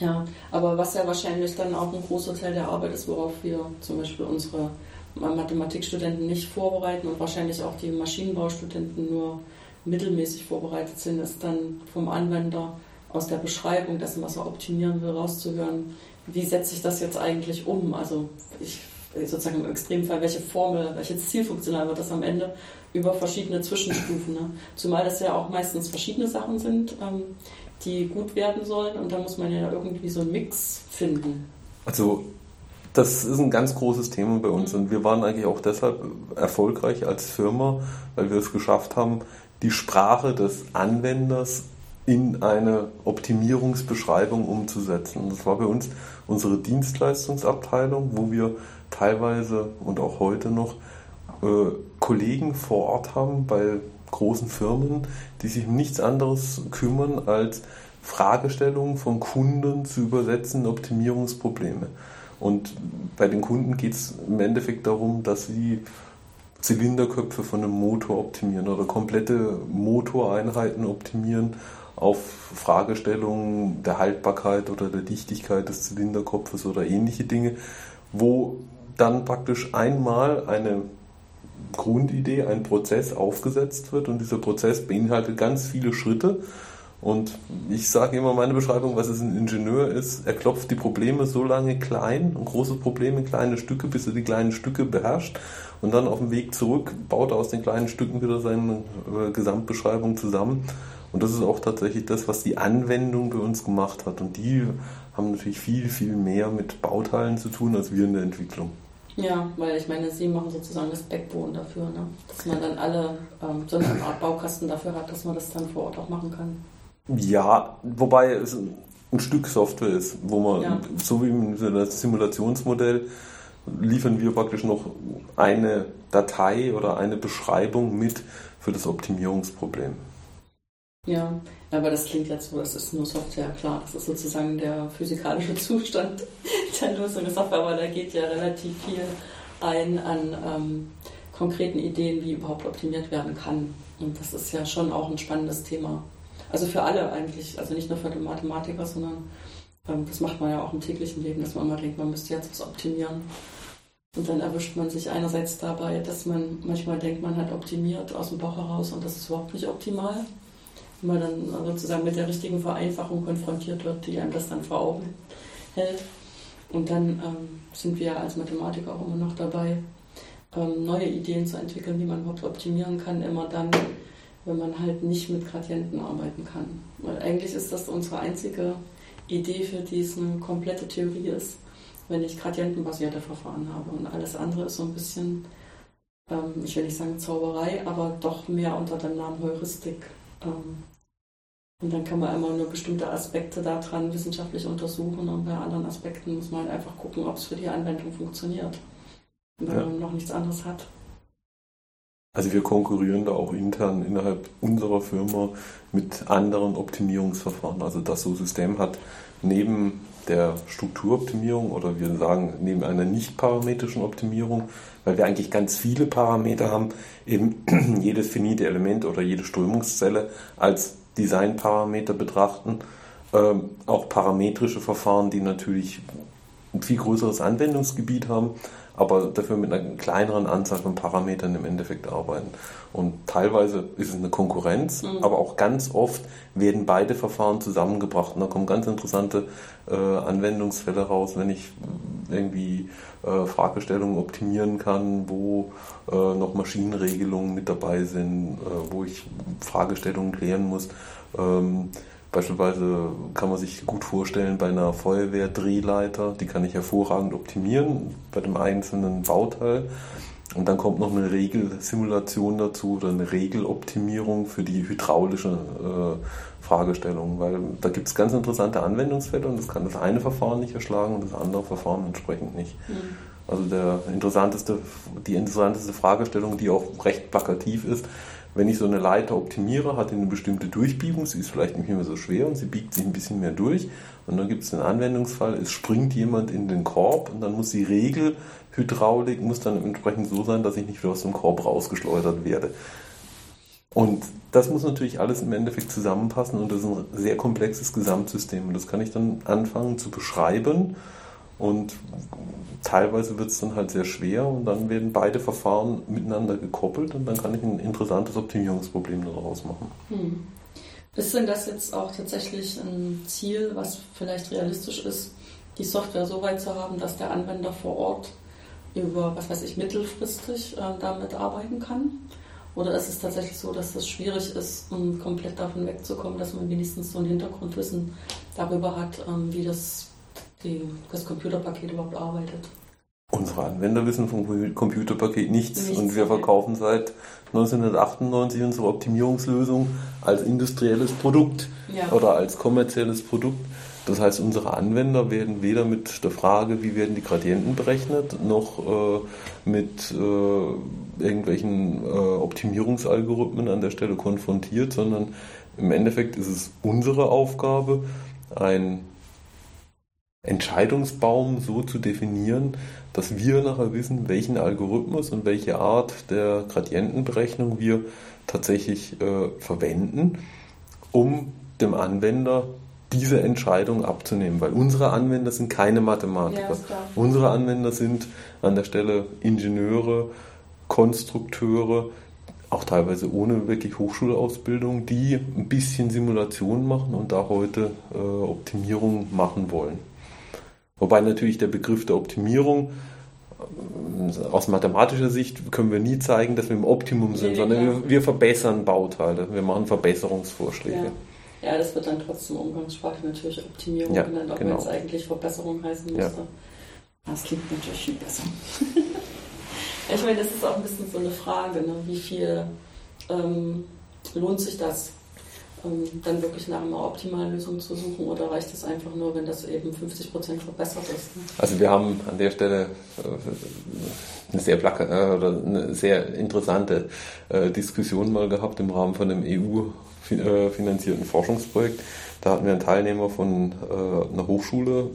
Ja, aber was ja wahrscheinlich dann auch ein großer Teil der Arbeit ist, worauf wir zum Beispiel unsere Mathematikstudenten nicht vorbereiten und wahrscheinlich auch die Maschinenbaustudenten nur mittelmäßig vorbereitet sind, ist dann vom Anwender aus der Beschreibung dessen, was er optimieren will, rauszuhören, wie setze ich das jetzt eigentlich um? Also ich sozusagen im Extremfall, welche Formel, welches Zielfunktional wird das am Ende über verschiedene Zwischenstufen. Ne? Zumal das ja auch meistens verschiedene Sachen sind, ähm, die gut werden sollen und da muss man ja irgendwie so einen Mix finden. Also das ist ein ganz großes Thema bei uns mhm. und wir waren eigentlich auch deshalb erfolgreich als Firma, weil wir es geschafft haben, die Sprache des Anwenders in eine Optimierungsbeschreibung umzusetzen. Das war bei uns unsere Dienstleistungsabteilung, wo wir teilweise und auch heute noch äh, Kollegen vor Ort haben bei großen Firmen, die sich um nichts anderes kümmern, als Fragestellungen von Kunden zu übersetzen, Optimierungsprobleme. Und bei den Kunden geht es im Endeffekt darum, dass sie Zylinderköpfe von einem Motor optimieren oder komplette Motoreinheiten optimieren auf Fragestellungen der Haltbarkeit oder der Dichtigkeit des Zylinderkopfes oder ähnliche Dinge, wo dann praktisch einmal eine Grundidee, ein Prozess aufgesetzt wird und dieser Prozess beinhaltet ganz viele Schritte. Und ich sage immer meine Beschreibung, was es ein Ingenieur ist. Er klopft die Probleme so lange klein, ein großes Problem in kleine Stücke, bis er die kleinen Stücke beherrscht. Und dann auf dem Weg zurück baut er aus den kleinen Stücken wieder seine äh, Gesamtbeschreibung zusammen. Und das ist auch tatsächlich das, was die Anwendung bei uns gemacht hat. Und die haben natürlich viel, viel mehr mit Bauteilen zu tun als wir in der Entwicklung. Ja, weil ich meine, Sie machen sozusagen das Backbone dafür, ne? dass man dann alle ähm, so eine Art Baukasten dafür hat, dass man das dann vor Ort auch machen kann. Ja, wobei es ein Stück Software ist, wo man, ja. so wie in einem Simulationsmodell, liefern wir praktisch noch eine Datei oder eine Beschreibung mit für das Optimierungsproblem. Ja, aber das klingt jetzt so, das ist nur Software, klar. Das ist sozusagen der physikalische Zustand der Lösung der Software, aber da geht ja relativ viel ein an ähm, konkreten Ideen, wie überhaupt optimiert werden kann. Und das ist ja schon auch ein spannendes Thema. Also für alle eigentlich, also nicht nur für den Mathematiker, sondern ähm, das macht man ja auch im täglichen Leben, dass man immer denkt, man müsste jetzt was optimieren. Und dann erwischt man sich einerseits dabei, dass man manchmal denkt, man hat optimiert aus dem Bauch heraus und das ist überhaupt nicht optimal man dann sozusagen mit der richtigen Vereinfachung konfrontiert wird, die einem das dann vor Augen hält. Und dann ähm, sind wir als Mathematiker auch immer noch dabei, ähm, neue Ideen zu entwickeln, wie man überhaupt optimieren kann, immer dann, wenn man halt nicht mit Gradienten arbeiten kann. Weil eigentlich ist das unsere einzige Idee, für die es eine komplette Theorie ist, wenn ich gradientenbasierte Verfahren habe. Und alles andere ist so ein bisschen, ähm, ich will nicht sagen Zauberei, aber doch mehr unter dem Namen Heuristik. Ähm, und dann kann man immer nur bestimmte Aspekte daran wissenschaftlich untersuchen und bei anderen Aspekten muss man halt einfach gucken, ob es für die Anwendung funktioniert. Wenn ja. man noch nichts anderes hat. Also wir konkurrieren da auch intern innerhalb unserer Firma mit anderen Optimierungsverfahren. Also das so System hat neben der Strukturoptimierung oder wir sagen neben einer nicht parametrischen Optimierung, weil wir eigentlich ganz viele Parameter haben, eben jedes finite Element oder jede Strömungszelle als Designparameter betrachten. Ähm, auch parametrische Verfahren, die natürlich ein viel größeres Anwendungsgebiet haben, aber dafür mit einer kleineren Anzahl von Parametern im Endeffekt arbeiten. Und teilweise ist es eine Konkurrenz, mhm. aber auch ganz oft werden beide Verfahren zusammengebracht. Und da kommen ganz interessante äh, Anwendungsfälle raus, wenn ich irgendwie äh, Fragestellungen optimieren kann, wo äh, noch Maschinenregelungen mit dabei sind, äh, wo ich Fragestellungen klären muss. Ähm, Beispielsweise kann man sich gut vorstellen bei einer Feuerwehrdrehleiter, die kann ich hervorragend optimieren bei dem einzelnen Bauteil. Und dann kommt noch eine Regelsimulation dazu oder eine Regeloptimierung für die hydraulische äh, Fragestellung, weil da gibt es ganz interessante Anwendungsfälle und das kann das eine Verfahren nicht erschlagen und das andere Verfahren entsprechend nicht. Mhm. Also der interessanteste, die interessanteste Fragestellung, die auch recht plakativ ist, wenn ich so eine Leiter optimiere, hat die eine bestimmte Durchbiegung, sie ist vielleicht nicht mehr so schwer und sie biegt sich ein bisschen mehr durch. Und dann gibt es den Anwendungsfall, es springt jemand in den Korb und dann muss die Regelhydraulik muss dann entsprechend so sein, dass ich nicht wieder aus dem Korb rausgeschleudert werde. Und das muss natürlich alles im Endeffekt zusammenpassen und das ist ein sehr komplexes Gesamtsystem. Und das kann ich dann anfangen zu beschreiben und teilweise wird es dann halt sehr schwer und dann werden beide Verfahren miteinander gekoppelt und dann kann ich ein interessantes Optimierungsproblem daraus machen. Hm. Ist denn das jetzt auch tatsächlich ein Ziel, was vielleicht realistisch ist, die Software so weit zu haben, dass der Anwender vor Ort über, was weiß ich, mittelfristig äh, damit arbeiten kann? Oder ist es tatsächlich so, dass es schwierig ist, um komplett davon wegzukommen, dass man wenigstens so ein Hintergrundwissen darüber hat, ähm, wie das die, das Computerpaket überhaupt arbeitet. Unsere Anwender wissen vom Computerpaket nichts, nichts und wir verkaufen seit 1998 unsere Optimierungslösung als industrielles Produkt ja. oder als kommerzielles Produkt. Das heißt, unsere Anwender werden weder mit der Frage, wie werden die Gradienten berechnet, noch äh, mit äh, irgendwelchen äh, Optimierungsalgorithmen an der Stelle konfrontiert, sondern im Endeffekt ist es unsere Aufgabe, ein Entscheidungsbaum so zu definieren, dass wir nachher wissen, welchen Algorithmus und welche Art der Gradientenberechnung wir tatsächlich äh, verwenden, um dem Anwender diese Entscheidung abzunehmen, weil unsere Anwender sind keine Mathematiker. Ja, unsere Anwender sind an der Stelle Ingenieure, Konstrukteure, auch teilweise ohne wirklich Hochschulausbildung, die ein bisschen Simulation machen und da heute äh, Optimierung machen wollen. Wobei natürlich der Begriff der Optimierung äh, aus mathematischer Sicht können wir nie zeigen, dass wir im Optimum sind, nee, sondern wir, wir, verbessern Bauteile, wir machen Verbesserungsvorschläge. Ja. ja. das wird dann trotzdem umgangssprachlich natürlich Optimierung ja, genannt, auch genau. wenn es eigentlich Verbesserung heißen müsste. Ja. Das klingt natürlich viel besser. ich meine, das ist auch ein bisschen so eine Frage, ne? wie viel ähm, lohnt sich das ähm, dann wirklich nach einer optimalen Lösung zu suchen oder reicht es einfach nur, wenn das eben 50 Prozent verbessert ist? Ne? Also wir haben an der Stelle äh, eine sehr, äh, oder eine sehr interessante äh, Diskussion mal gehabt im Rahmen von einem EU-finanzierten Forschungsprojekt. Da hatten wir einen Teilnehmer von einer Hochschule,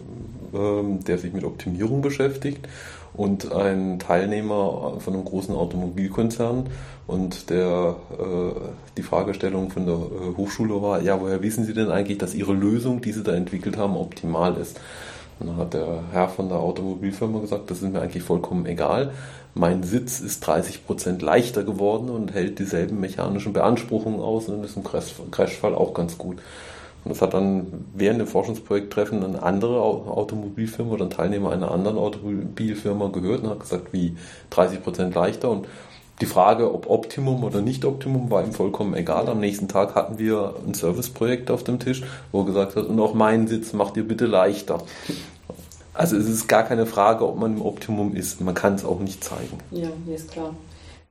ähm, der sich mit Optimierung beschäftigt und einen Teilnehmer von einem großen Automobilkonzern. Und der, äh, die Fragestellung von der äh, Hochschule war, ja, woher wissen Sie denn eigentlich, dass Ihre Lösung, die Sie da entwickelt haben, optimal ist? Und dann hat der Herr von der Automobilfirma gesagt, das ist mir eigentlich vollkommen egal. Mein Sitz ist 30 Prozent leichter geworden und hält dieselben mechanischen Beanspruchungen aus und ist im Crashfall auch ganz gut. Und das hat dann während dem Forschungsprojekttreffen eine andere Automobilfirma oder ein Teilnehmer einer anderen Automobilfirma gehört und hat gesagt, wie 30 Prozent leichter. Und die Frage, ob Optimum oder nicht Optimum, war ihm vollkommen egal. Am nächsten Tag hatten wir ein Serviceprojekt auf dem Tisch, wo er gesagt hat, und auch meinen Sitz macht ihr bitte leichter. Also es ist gar keine Frage, ob man im Optimum ist. Man kann es auch nicht zeigen. Ja, mir ist klar.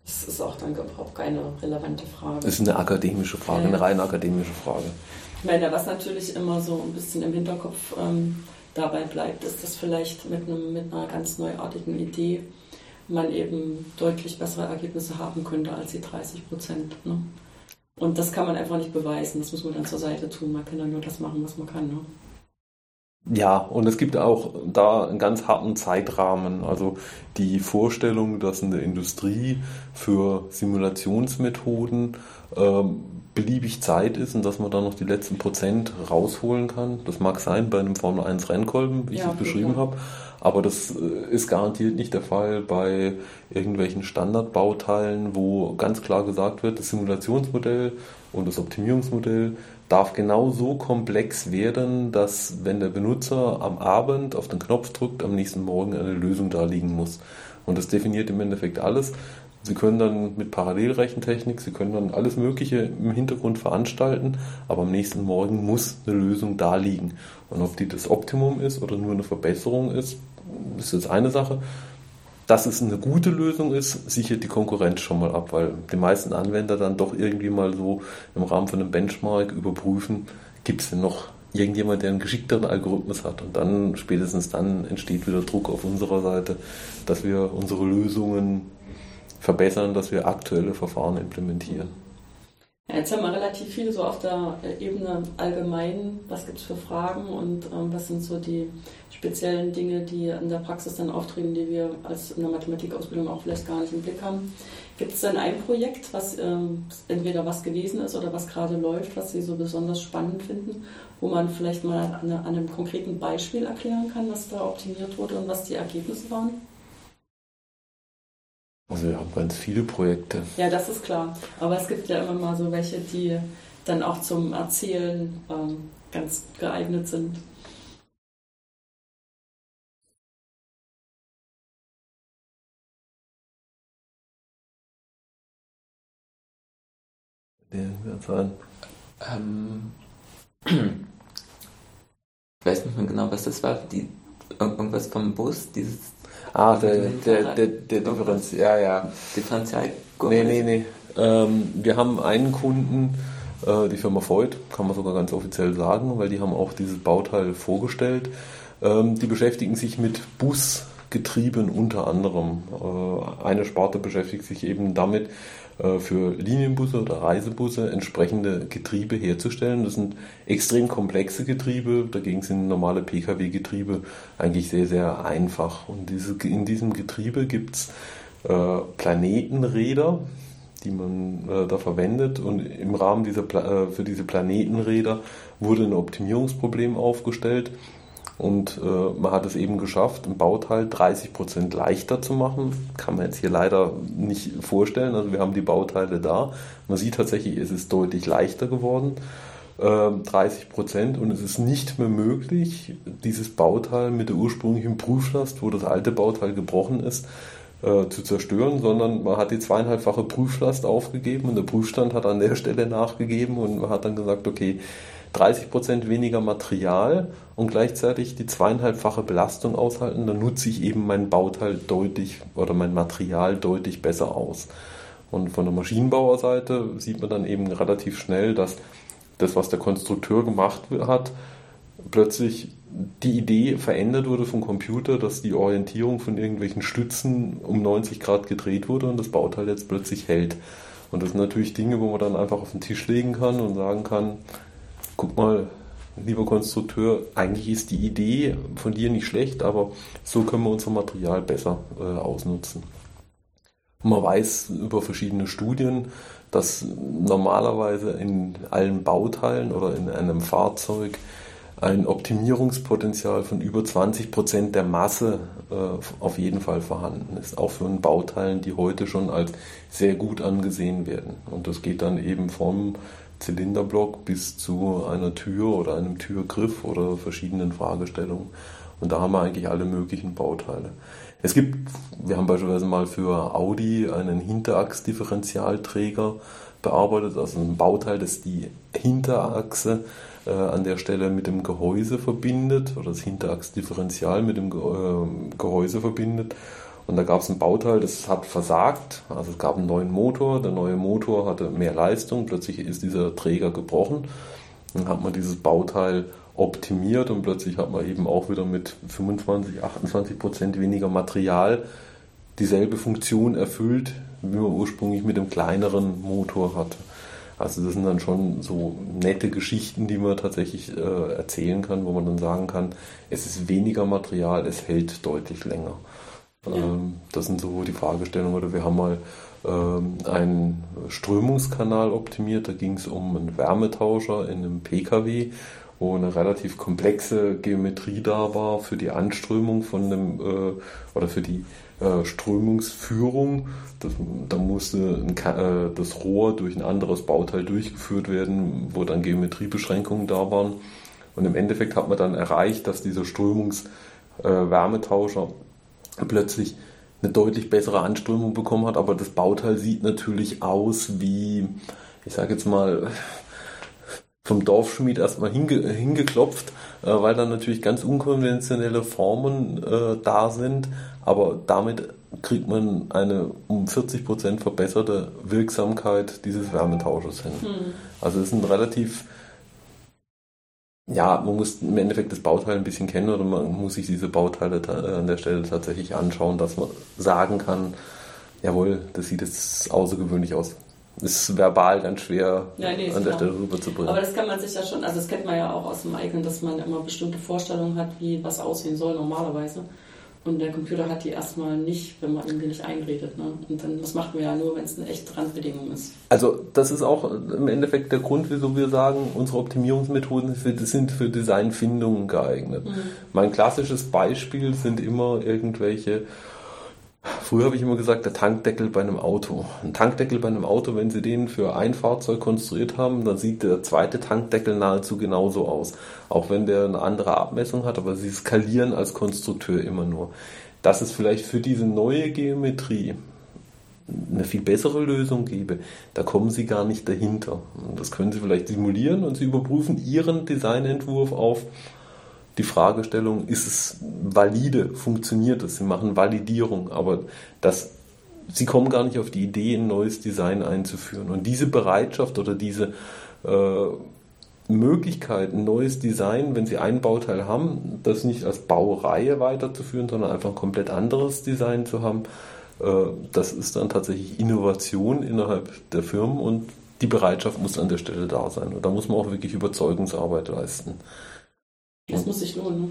Das ist auch dann überhaupt keine relevante Frage. Das ist eine akademische Frage, ja. eine rein akademische Frage. Ich was natürlich immer so ein bisschen im Hinterkopf ähm, dabei bleibt, ist, dass vielleicht mit, einem, mit einer ganz neuartigen Idee man eben deutlich bessere Ergebnisse haben könnte als die 30 Prozent. Ne? Und das kann man einfach nicht beweisen, das muss man dann zur Seite tun. Man kann dann nur das machen, was man kann. Ne? Ja, und es gibt auch da einen ganz harten Zeitrahmen. Also die Vorstellung, dass eine Industrie für Simulationsmethoden ähm, beliebig Zeit ist und dass man da noch die letzten Prozent rausholen kann. Das mag sein bei einem Formel 1 Rennkolben, wie ja, ich es beschrieben habe, aber das äh, ist garantiert nicht der Fall bei irgendwelchen Standardbauteilen, wo ganz klar gesagt wird, das Simulationsmodell und das Optimierungsmodell darf genau so komplex werden, dass wenn der Benutzer am Abend auf den Knopf drückt, am nächsten Morgen eine Lösung da liegen muss. Und das definiert im Endeffekt alles. Sie können dann mit Parallelrechentechnik, Sie können dann alles Mögliche im Hintergrund veranstalten, aber am nächsten Morgen muss eine Lösung da liegen. Und ob die das Optimum ist oder nur eine Verbesserung ist, ist jetzt eine Sache. dass es eine gute Lösung ist, sichert die Konkurrenz schon mal ab, weil die meisten Anwender dann doch irgendwie mal so im Rahmen von einem Benchmark überprüfen, gibt es denn noch irgendjemand, der einen geschickteren Algorithmus hat. Und dann, spätestens dann, entsteht wieder Druck auf unserer Seite, dass wir unsere Lösungen verbessern, dass wir aktuelle Verfahren implementieren. Ja, jetzt haben wir relativ viel so auf der Ebene allgemein, was gibt es für Fragen und ähm, was sind so die speziellen Dinge, die in der Praxis dann auftreten, die wir als in der Mathematikausbildung auch vielleicht gar nicht im Blick haben. Gibt es denn ein Projekt, was ähm, entweder was gewesen ist oder was gerade läuft, was Sie so besonders spannend finden, wo man vielleicht mal an, an einem konkreten Beispiel erklären kann, was da optimiert wurde und was die Ergebnisse waren? Also wir haben ganz viele Projekte. Ja, das ist klar. Aber es gibt ja immer mal so welche, die dann auch zum Erzählen ähm, ganz geeignet sind. Der ähm, ich weiß nicht mehr genau, was das war. Die, irgendwas vom Bus, dieses Ah, der, der, der, der Differenz, ja, ja. Differenzial. Nee, nee, nee. Ähm, wir haben einen Kunden, äh, die Firma Voigt, kann man sogar ganz offiziell sagen, weil die haben auch dieses Bauteil vorgestellt. Ähm, die beschäftigen sich mit Busgetrieben unter anderem. Äh, eine Sparte beschäftigt sich eben damit, äh, für Linienbusse oder Reisebusse entsprechende Getriebe herzustellen. Das sind extrem komplexe Getriebe, dagegen sind normale Pkw-Getriebe eigentlich sehr, sehr einfach. Und in diesem Getriebe gibt es äh, Planetenräder, die man da verwendet. Und im Rahmen dieser, für diese Planetenräder wurde ein Optimierungsproblem aufgestellt. Und äh, man hat es eben geschafft, ein Bauteil 30% leichter zu machen. Kann man jetzt hier leider nicht vorstellen. Also wir haben die Bauteile da. Man sieht tatsächlich, es ist deutlich leichter geworden. Äh, 30% und es ist nicht mehr möglich, dieses Bauteil mit der ursprünglichen Prüflast, wo das alte Bauteil gebrochen ist, äh, zu zerstören, sondern man hat die zweieinhalbfache Prüflast aufgegeben und der Prüfstand hat an der Stelle nachgegeben und man hat dann gesagt, okay, 30 Prozent weniger Material und gleichzeitig die zweieinhalbfache Belastung aushalten, dann nutze ich eben mein Bauteil deutlich oder mein Material deutlich besser aus. Und von der Maschinenbauerseite sieht man dann eben relativ schnell, dass das, was der Konstrukteur gemacht hat, plötzlich die Idee verändert wurde vom Computer, dass die Orientierung von irgendwelchen Stützen um 90 Grad gedreht wurde und das Bauteil jetzt plötzlich hält. Und das sind natürlich Dinge, wo man dann einfach auf den Tisch legen kann und sagen kann, guck mal, lieber Konstrukteur, eigentlich ist die Idee von dir nicht schlecht, aber so können wir unser Material besser äh, ausnutzen. Man weiß über verschiedene Studien, dass normalerweise in allen Bauteilen oder in einem Fahrzeug ein Optimierungspotenzial von über 20 Prozent der Masse äh, auf jeden Fall vorhanden ist, auch für Bauteilen, die heute schon als sehr gut angesehen werden. Und das geht dann eben vom Zylinderblock bis zu einer Tür oder einem Türgriff oder verschiedenen Fragestellungen. Und da haben wir eigentlich alle möglichen Bauteile. Es gibt, wir haben beispielsweise mal für Audi einen Hinterachsdifferentialträger bearbeitet, also ein Bauteil, das die Hinterachse äh, an der Stelle mit dem Gehäuse verbindet oder das Hinterachsdifferential mit dem äh, Gehäuse verbindet. Und da gab es ein Bauteil, das hat versagt. Also es gab einen neuen Motor, der neue Motor hatte mehr Leistung, plötzlich ist dieser Träger gebrochen. Dann hat man dieses Bauteil optimiert und plötzlich hat man eben auch wieder mit 25, 28 Prozent weniger Material dieselbe Funktion erfüllt, wie man ursprünglich mit dem kleineren Motor hatte. Also das sind dann schon so nette Geschichten, die man tatsächlich äh, erzählen kann, wo man dann sagen kann, es ist weniger Material, es hält deutlich länger. Ähm, das sind so die Fragestellungen. Oder wir haben mal ähm, einen Strömungskanal optimiert. Da ging es um einen Wärmetauscher in einem PKW, wo eine relativ komplexe Geometrie da war für die Anströmung von einem äh, oder für die äh, Strömungsführung. Das, da musste ein, äh, das Rohr durch ein anderes Bauteil durchgeführt werden, wo dann Geometriebeschränkungen da waren. Und im Endeffekt hat man dann erreicht, dass dieser Strömungs-Wärmetauscher plötzlich eine deutlich bessere Anströmung bekommen hat, aber das Bauteil sieht natürlich aus wie, ich sage jetzt mal, vom Dorfschmied erstmal hinge, hingeklopft, äh, weil dann natürlich ganz unkonventionelle Formen äh, da sind, aber damit kriegt man eine um 40 Prozent verbesserte Wirksamkeit dieses Wärmetausches hin. Mhm. Also es ist ein relativ, ja, man muss im Endeffekt das Bauteil ein bisschen kennen oder man muss sich diese Bauteile an der Stelle tatsächlich anschauen, dass man sagen kann, jawohl, das sieht jetzt außergewöhnlich aus ist verbal ganz schwer ja, nee, an der Stelle rüberzubringen. Aber das kann man sich ja schon, also das kennt man ja auch aus dem eigenen, dass man immer bestimmte Vorstellungen hat, wie was aussehen soll normalerweise. Und der Computer hat die erstmal nicht, wenn man die nicht einredet. Ne? Und dann, das macht man ja nur, wenn es eine echte Randbedingung ist. Also das ist auch im Endeffekt der Grund, wieso wir sagen, unsere Optimierungsmethoden sind für Designfindungen geeignet. Mhm. Mein klassisches Beispiel sind immer irgendwelche Früher habe ich immer gesagt, der Tankdeckel bei einem Auto. Ein Tankdeckel bei einem Auto, wenn Sie den für ein Fahrzeug konstruiert haben, dann sieht der zweite Tankdeckel nahezu genauso aus. Auch wenn der eine andere Abmessung hat, aber Sie skalieren als Konstrukteur immer nur. Dass es vielleicht für diese neue Geometrie eine viel bessere Lösung gäbe, da kommen Sie gar nicht dahinter. Das können Sie vielleicht simulieren und Sie überprüfen Ihren Designentwurf auf die Fragestellung, ist es valide, funktioniert es? Sie machen Validierung, aber das, sie kommen gar nicht auf die Idee, ein neues Design einzuführen. Und diese Bereitschaft oder diese äh, Möglichkeit, ein neues Design, wenn sie ein Bauteil haben, das nicht als Baureihe weiterzuführen, sondern einfach ein komplett anderes Design zu haben, äh, das ist dann tatsächlich Innovation innerhalb der Firmen und die Bereitschaft muss an der Stelle da sein. Und da muss man auch wirklich Überzeugungsarbeit leisten. Es muss sich lohnen. Ne?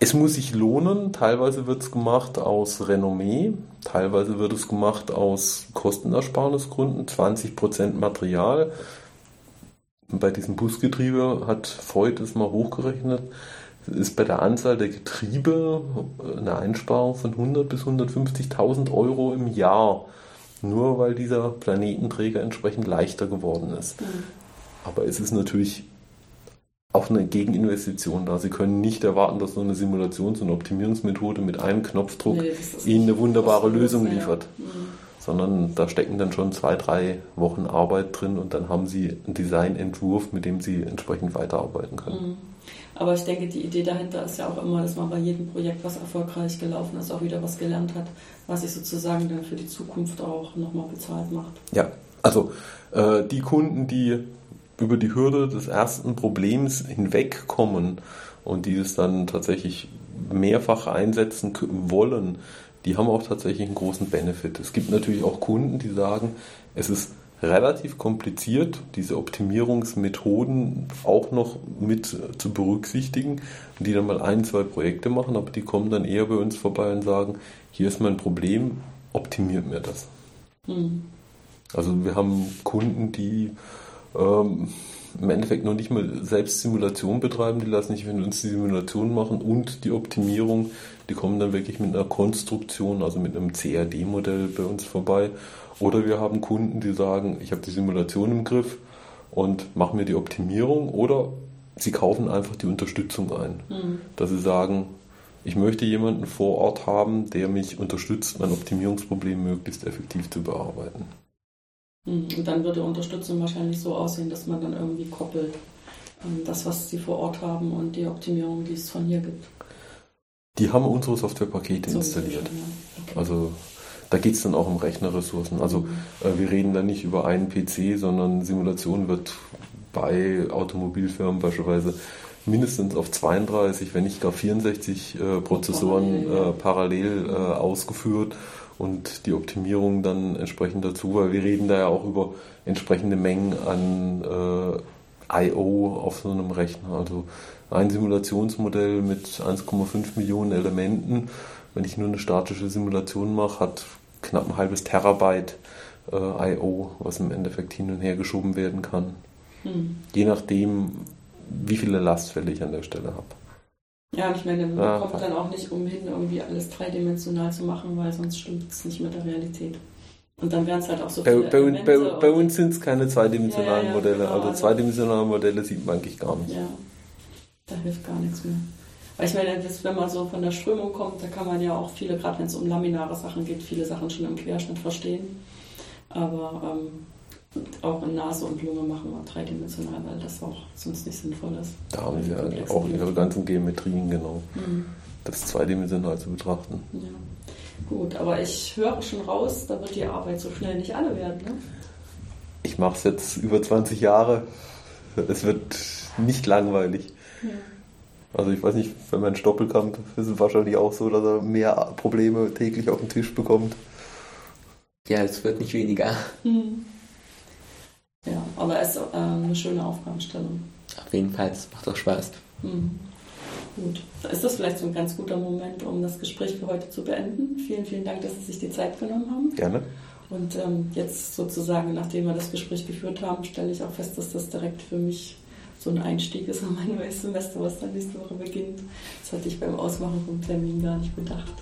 Es muss sich lohnen. Teilweise wird es gemacht aus Renommee, teilweise wird es gemacht aus Kostenersparnisgründen. 20% Material. Bei diesem Busgetriebe hat Freud es mal hochgerechnet. Ist bei der Anzahl der Getriebe eine Einsparung von 100 bis 150.000 Euro im Jahr. Nur weil dieser Planetenträger entsprechend leichter geworden ist. Mhm. Aber es ist natürlich auch eine Gegeninvestition da. Sie können nicht erwarten, dass so eine Simulations- und Optimierungsmethode mit einem Knopfdruck nee, Ihnen eine wunderbare Lösung liefert. Ja. Mhm. Sondern da stecken dann schon zwei, drei Wochen Arbeit drin und dann haben Sie einen Designentwurf, mit dem Sie entsprechend weiterarbeiten können. Mhm. Aber ich denke, die Idee dahinter ist ja auch immer, dass man bei jedem Projekt, was erfolgreich gelaufen ist, auch wieder was gelernt hat, was sich sozusagen dann für die Zukunft auch nochmal bezahlt macht. Ja, also äh, die Kunden, die über die Hürde des ersten Problems hinwegkommen und die es dann tatsächlich mehrfach einsetzen wollen, die haben auch tatsächlich einen großen Benefit. Es gibt natürlich auch Kunden, die sagen, es ist relativ kompliziert, diese Optimierungsmethoden auch noch mit zu berücksichtigen und die dann mal ein, zwei Projekte machen, aber die kommen dann eher bei uns vorbei und sagen, hier ist mein Problem, optimiert mir das. Mhm. Also wir haben Kunden, die ähm, im Endeffekt noch nicht mal selbst Simulation betreiben, die lassen sich von uns die Simulation machen und die Optimierung, die kommen dann wirklich mit einer Konstruktion, also mit einem CAD-Modell bei uns vorbei. Oder wir haben Kunden, die sagen, ich habe die Simulation im Griff und mache mir die Optimierung oder sie kaufen einfach die Unterstützung ein. Mhm. Dass sie sagen, ich möchte jemanden vor Ort haben, der mich unterstützt, mein Optimierungsproblem möglichst effektiv zu bearbeiten. Hm, und dann würde Unterstützung wahrscheinlich so aussehen, dass man dann irgendwie koppelt ähm, das, was sie vor Ort haben und die Optimierung, die es von hier gibt. Die haben unsere Softwarepakete so installiert. Ja. Okay. Also da geht es dann auch um Rechnerressourcen. Also mhm. äh, wir reden da nicht über einen PC, sondern Simulation wird bei Automobilfirmen beispielsweise mindestens auf 32, wenn nicht gar 64 äh, Prozessoren parallel, äh, parallel äh, ausgeführt und die Optimierung dann entsprechend dazu, weil wir reden da ja auch über entsprechende Mengen an äh, I.O. auf so einem Rechner. Also ein Simulationsmodell mit 1,5 Millionen Elementen, wenn ich nur eine statische Simulation mache, hat knapp ein halbes Terabyte äh, I.O., was im Endeffekt hin und her geschoben werden kann. Hm. Je nachdem, wie viele Lastfälle ich an der Stelle habe. Ja, ich meine, man ja. kommt dann auch nicht umhin, irgendwie alles dreidimensional zu machen, weil sonst stimmt es nicht mit der Realität. Und dann wären es halt auch so viele Bei, bei, bei uns sind es keine zweidimensionalen ja, ja, Modelle. Genau, also, also zweidimensionale Modelle sieht man eigentlich gar nicht. Ja, da hilft gar nichts mehr. Weil ich meine, das, wenn man so von der Strömung kommt, da kann man ja auch viele, gerade wenn es um laminare Sachen geht, viele Sachen schon im Querschnitt verstehen. Aber ähm, auch in Nase und Lunge machen wir dreidimensional, weil das auch sonst nicht sinnvoll ist. Da haben Sie ja auch Ihre ganzen Geometrien, genau. Mhm. das zweidimensional zu betrachten. Ja. Gut, aber ich höre schon raus, da wird die Arbeit so schnell nicht alle werden. Ne? Ich mache es jetzt über 20 Jahre. Es wird nicht langweilig. Ja. Also ich weiß nicht, wenn man einen Stoppelkampf ist es wahrscheinlich auch so, dass er mehr Probleme täglich auf den Tisch bekommt. Ja, es wird nicht weniger. Mhm. Ja, aber es ist äh, eine schöne Aufgabenstellung. Auf jeden Fall, es macht auch Spaß. Mhm. Gut, ist das vielleicht so ein ganz guter Moment, um das Gespräch für heute zu beenden. Vielen, vielen Dank, dass Sie sich die Zeit genommen haben. Gerne. Und ähm, jetzt sozusagen, nachdem wir das Gespräch geführt haben, stelle ich auch fest, dass das direkt für mich so ein Einstieg ist in mein neues Semester, was dann nächste Woche beginnt. Das hatte ich beim Ausmachen vom Termin gar nicht bedacht.